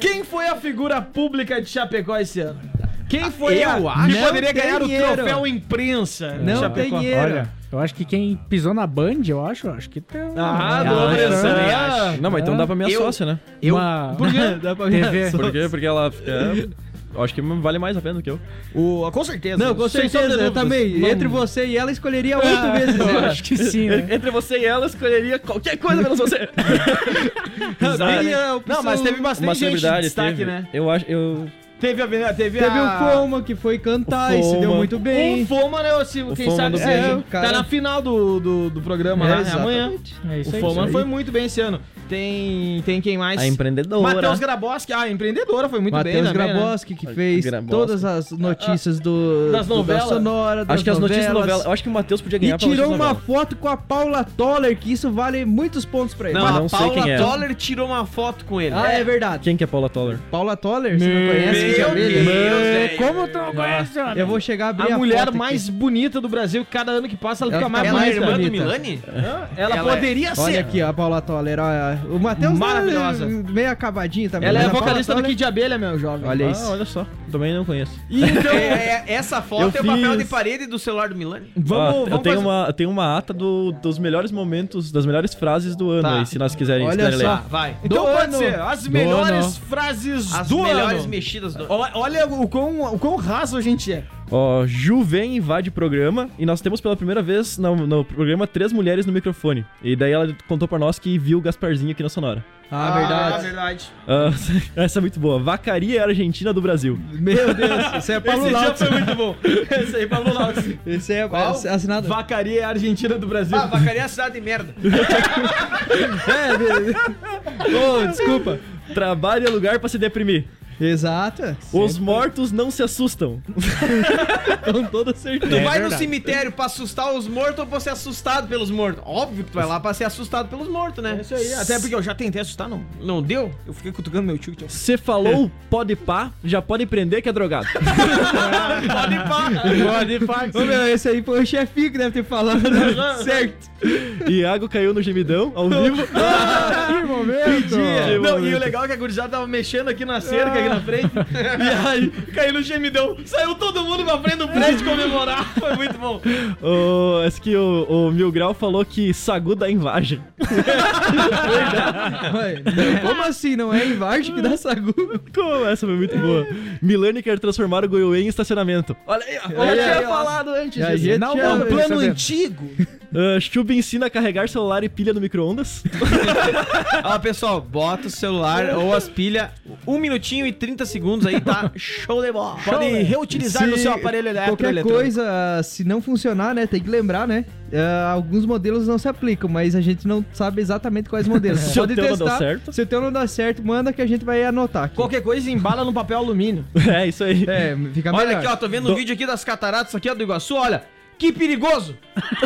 Quem foi a figura pública de Chapecó esse ano? Quem foi eu a acho. que poderia ganhar dinheiro. o troféu imprensa? Não Chapecó? tem dinheiro. Olha, eu acho que quem pisou na Band, eu acho, eu acho que tem. Ah, acho, pressão. também acho. não, mas então dá pra minha Eu- sócia, né? Eu, Uma Por quê? [LAUGHS] Dá pra ver. TV. Por quê? Porque ela. É, [LAUGHS] acho que vale mais a pena do que eu. O, com certeza. Não, com Sem certeza, eu dúvidas. também. Vamos- Entre você e ela, escolheria oito vezes. Eu acho que sim, né? [LAUGHS] Entre você e ela, escolheria qualquer coisa menos você. [LAUGHS] Opção- Não, mas teve bastante Uma gente de destaque, teve. né? Eu acho. Eu, Teve a... Teve, Teve a... o Foma, que foi cantar O e se deu muito bem. O Foma, né? Se, quem Foma sabe do se tá É, o cara- na final do, do, do programa, É, né? É amanhã. exatamente. É isso O aí. Foma isso aí. foi muito bem esse ano. Tem, tem quem mais? a empreendedora. Matheus Graboski. Ah, a empreendedora foi muito bem Matheus também, né? Graboski, que fez Graboski. todas as notícias do, Das do- novelas. da Sonora, das Acho que as notícias novelas. novelas. Eu acho que o Matheus podia E ganhar pelas tirou uma foto com a Paula Toller, que isso vale muitos pontos pra ele. Não, a não sei Paula quem é. Toller tirou uma foto com ele. Ah, é verdade. Quem que é Paula Toller? Paula Toller, você não conhece? De Meu abelha. Deus. Como tu não conhece, mano? Eu vou chegar a abrir A a mulher foto aqui. mais bonita do Brasil, cada ano que passa ela, Ela fica mais Ela é bonita. irmã do. Milani? Ela, Ela é- poderia ser. Olha aqui, ó, a Paula Toller. ó, O Matheus Maravilhosa. é meio acabadinho também. Ela é Paula vocalista do Kid de Abelha, meu jovem. Olha Ah, isso. olha só. Também não conheço. E então, É, é, essa foto Eu é o papel fiz- de parede do celular do Milani? vamos, Ó, vamos eu tenho fazer- uma, eu tenho uma ata do- dos melhores momentos, das melhores frases do ano Tá. aí, se nós quiserem, se Olha só. ler. Vai. Então Do pode ano. ser as Do melhores ano. frases As do melhores ano. mexidas do Ó- Olha o quão, o quão raso a gente é. Ó, Ju vem invade o programa e nós temos pela primeira vez no, no programa três mulheres no microfone. E daí ela contou pra nós que viu o Gasparzinho aqui na Sonora. Ah, verdade. verdade. Ah, [LAUGHS] essa é muito boa. Vacaria é Argentina do Brasil. Meu Deus, esse é Paulo Esse já Lautz. foi muito bom. Esse aí, Pablo Lautz. Esse é Qual? é assinado. Vacaria é Argentina do Brasil. Ah, vacaria é a cidade de merda. [LAUGHS] É, beleza. Ô, desculpa. Trabalho é lugar pra se deprimir. Exato. Os mortos não se assustam. [LAUGHS] Com toda certeza. Tu vai no verdade. cemitério pra assustar os mortos ou pra ser assustado pelos mortos? Óbvio que tu vai lá pra ser assustado pelos mortos, né? É isso aí. Até porque eu já tentei assustar, não. Não deu? Eu fiquei cutucando meu tio. tio. Você falou pode pá, já pode prender que é drogado. [LAUGHS] Pode pá. Pode, Ô, meu, esse aí foi o chefinho que deve ter falado. certo. Iago caiu no gemidão, ao vivo. [LAUGHS] Que momento. Que Não, e o legal é que a gurizada tava mexendo aqui na cerca, aqui na frente. [LAUGHS] e aí, caiu no gemidão. Saiu todo mundo pra frente do prédio comemorar. [LAUGHS] Foi muito bom. O, esse que o, o Mil Grau falou que sagu dá invagem. [LAUGHS] Ué, Como assim? Não é em Vargem que dá sagu? Como essa foi muito boa. Milani quer transformar o Goiôê em estacionamento. Olha aí, ó. Eu tinha falado antes disso. gente Não, é um plano antigo. Uh, Chubb ensina a carregar celular e pilha no micro-ondas. [LAUGHS] Ó, pessoal, bota o celular ou as pilhas, um minutinho e 30 segundos aí, tá? Show de bola. Pode reutilizar no Se seu aparelho elétrico. Qualquer eletrônico. coisa, se não funcionar, né? Tem que lembrar, né? ah, alguns modelos não se aplicam, mas a gente não sabe exatamente quais modelos. [LAUGHS] Se o teu não deu certo. Se o teu não dá certo, manda que a gente vai anotar aqui. Qualquer coisa embala no papel alumínio. [LAUGHS] É, isso aí. É, fica melhor. Olha aqui, ó, tô vendo um vídeo aqui das cataratas aqui, ó, do Iguaçu, olha. Que perigoso!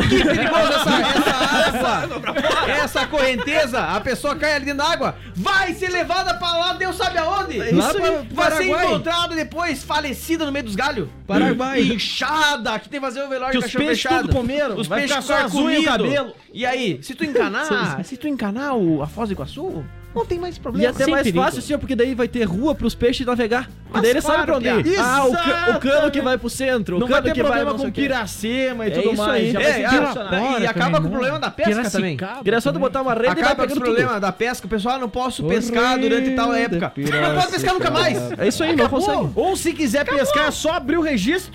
Que perigoso essa, essa água! Essa correnteza! A pessoa cai ali na água, vai ser levada pra lá, Deus sabe aonde! Lá Isso pra vai ser encontrada depois, falecida no meio dos galhos. Paraguai. Inchada, que tem que fazer o velório de os cachorro peixes fechado. tudo comeram, Os peixes só as unhas e cabelo. E aí, se tu encanar, se tu encanar o, a Foz do Iguaçu, não tem mais E problema. até Sem mais perigo. fácil, senhor, porque daí vai ter rua pros peixes navegar. E Mas daí ele sabe claro, pra onde ir. Ah, o, ca- o cano que vai pro centro, Não o vai cano ter que vai problema sei com o piracema e É tudo isso mais. aí. Já vai É, direcionado. e acaba com o problema da pesca também. É só de botar uma rede e vai Acaba com pegando esse tudo. problema da pesca, o pessoal não posso pescar durante tal época. Não pode pescar nunca mais. É isso aí, não consegue. Ou se quiser pescar, é só abrir o registro.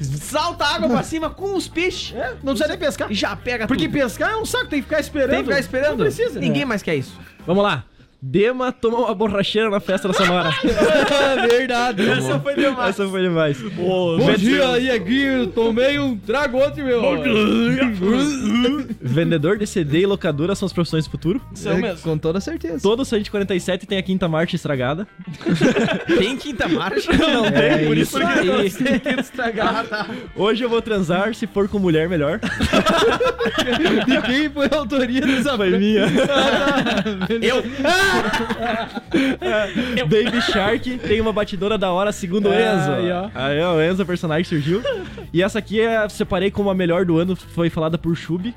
Salta a água pra cima com os peixes. É, não precisa nem pescar. E já pega Porque tudo. pescar é um saco, tem que ficar esperando. Tem que ficar esperando. Não precisa. Ninguém mais quer isso. Vamos lá. Dema toma uma borracheira na festa da Sonora. [LAUGHS] Verdade. Essa foi demais. Essa foi demais. Bom dia, Ieguinho. Tomei um trago ontem, meu. [LAUGHS] Vendedor de CD e locadora são as profissões do futuro. São mesmo. Com toda certeza. Todo 147 tem a quinta marcha estragada. [LAUGHS] Tem quinta marcha? Não tem, por isso, aí. que estragar. Hoje eu vou transar, se for com mulher, melhor. De quem foi a autoria dessa Foi minha. Eu. [LAUGHS] Baby Shark tem uma batidora da hora, segundo o Ah, Enzo. aí, ó. Aí, ó, o Enzo, o personagem, surgiu. E essa aqui é, separei como a melhor do ano, foi falada por Chub.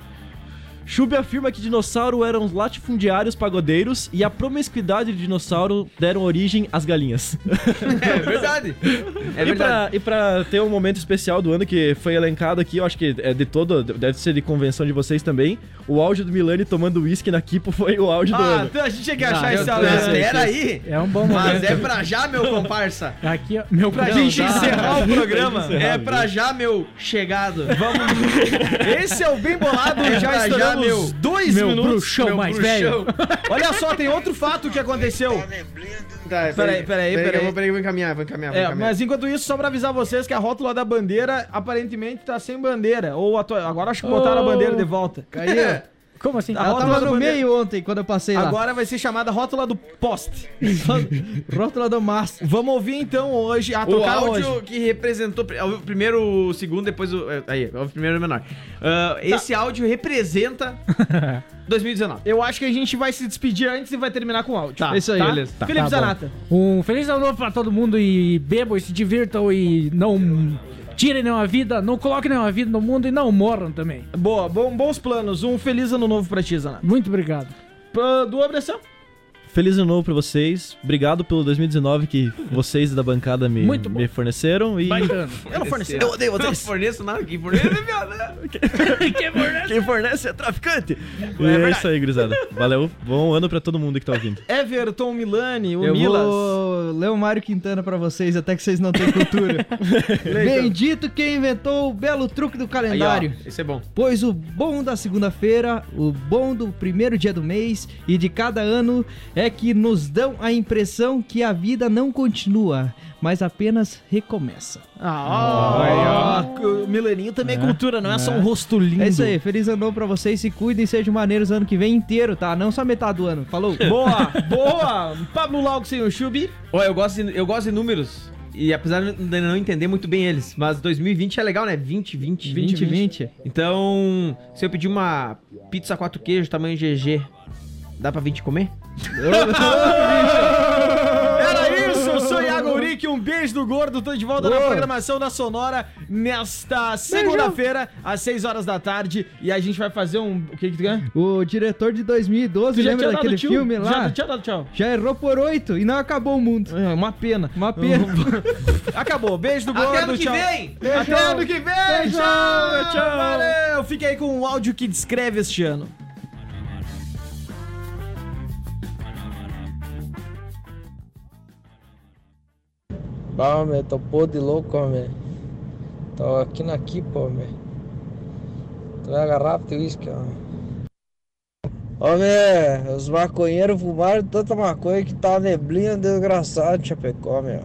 Chub afirma que dinossauro eram os latifundiários pagodeiros e a promiscuidade de dinossauro deram origem às galinhas. [LAUGHS] É verdade. [LAUGHS] É e, verdade. pra, e pra ter um momento especial do ano que foi elencado aqui, eu acho que é de todo, deve ser de convenção de vocês também, o áudio do Milani tomando uísque na Kipo foi o áudio do Ah, ano. então a gente tinha que achar esse áudio. Mas pera aí. É um bom Mas momento. é pra já, meu comparsa. Aqui, ó, meu Pra Não, gente tá. encerrar o programa. É pra já, meu chegado. Esse é o Bem Bolado, É já já, meu- dois meu minutos. bruxão mais velho. Olha só, tem outro fato que aconteceu. Tá, Peraí, peraí, que peraí. eu vou, peraí, eu vou encaminhar, vou encaminhar, vou É, encaminhar. mas enquanto isso, só pra avisar vocês que a rótula da bandeira aparentemente tá sem bandeira. Ou agora acho que botaram a bandeira de volta. Aí, ó. [LAUGHS] Como assim? A Ela rótula tava do no bandeira- meio ontem, quando eu passei lá. Agora vai ser chamada rótula do poste. [LAUGHS] Rótula do mastro. Vamos ouvir então hoje, a O áudio hoje. que representou. O primeiro, o segundo, depois o. é, Aí, o primeiro e o menor. Ah, Esse áudio representa [LAUGHS] 2019. Eu acho que a gente vai se despedir antes e vai terminar com o áudio. Tá, É isso aí, tá? beleza. Tá, Felipe tá bom. Zanata. Um feliz ano novo pra todo mundo e bebam e se divirtam e não tirem nenhuma vida, não coloquem nenhuma vida no mundo e não morram também. Boa, bom- bons planos. Um feliz ano novo pra ti, Zanata. Muito obrigado. Pra- Do Abração. Feliz ano novo pra vocês. Obrigado pelo 2019 que vocês da bancada me, me forneceram. E. Eu não forneci. Eu odeio vocês. Não forneço nada aqui, forneço é viado, né? [LAUGHS] quem fornece é traficante. E é, isso aí, gurizada. Valeu. Bom ano pra todo mundo que tá ouvindo. Everton Milani, o Eu Milas. vou ler o Mário Quintana pra vocês, até que vocês não têm cultura. [LAUGHS] Bendito quem inventou o belo truque do Aí, ó, calendário. esse é bom. Pois o bom da segunda-feira, o bom do primeiro dia do mês e de cada ano é que nos dão a impressão que a vida não continua, mas apenas recomeça. Ah, ó. O Milaninho também é cultura, não é, só um rosto lindo. É isso aí, feliz ano novo pra vocês, se cuidem e sejam maneiros ano que vem inteiro, tá? Não só metade do ano. Falou! [LAUGHS] Boa, boa. Pablo Lauco sem o Chubi. Ó, eu gosto, de, eu gosto de números. E apesar de não entender muito bem eles, mas 2020 é legal, né? 20, 20, 2020. Então, se eu pedir uma pizza quatro queijos, tamanho GG, dá pra 20 comer? [LAUGHS] Era isso, eu sou Iago Uric, um beijo do gordo, tô de volta na programação da Sonora nesta segunda-feira, às 6 horas da tarde, e a gente vai fazer um... O que que tu quer? O diretor de 2012, Tu já lembra daquele tchau? filme Já, lá? tinha dado tchau. Já errou por oito e não acabou o mundo. É, uma pena. Uma pena. [LAUGHS] Acabou, beijo do gordo, Até ano que tchau. vem! Até ano que vem, tchau, tchau. Valeu, fica aí com o áudio que descreve este ano. Bah, meu, tô pô de louco, meu. Tô aqui na Kipa, meu. Tô na garrafa de uísque, meu, os maconheiros fumaram tanta maconha que tá neblina desgraçada em Chapecó, meu.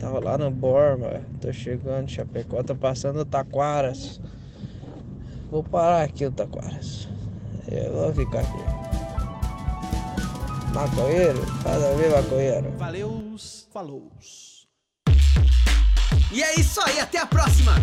Tava lá no Borma, tô chegando Chapecó, tô passando o Taquaras. Vou parar aqui o Taquaras. Eu vou ficar aqui. Maconheiro? Faz a ver, maconheiro. Valeu, falou. E é isso aí, até a próxima!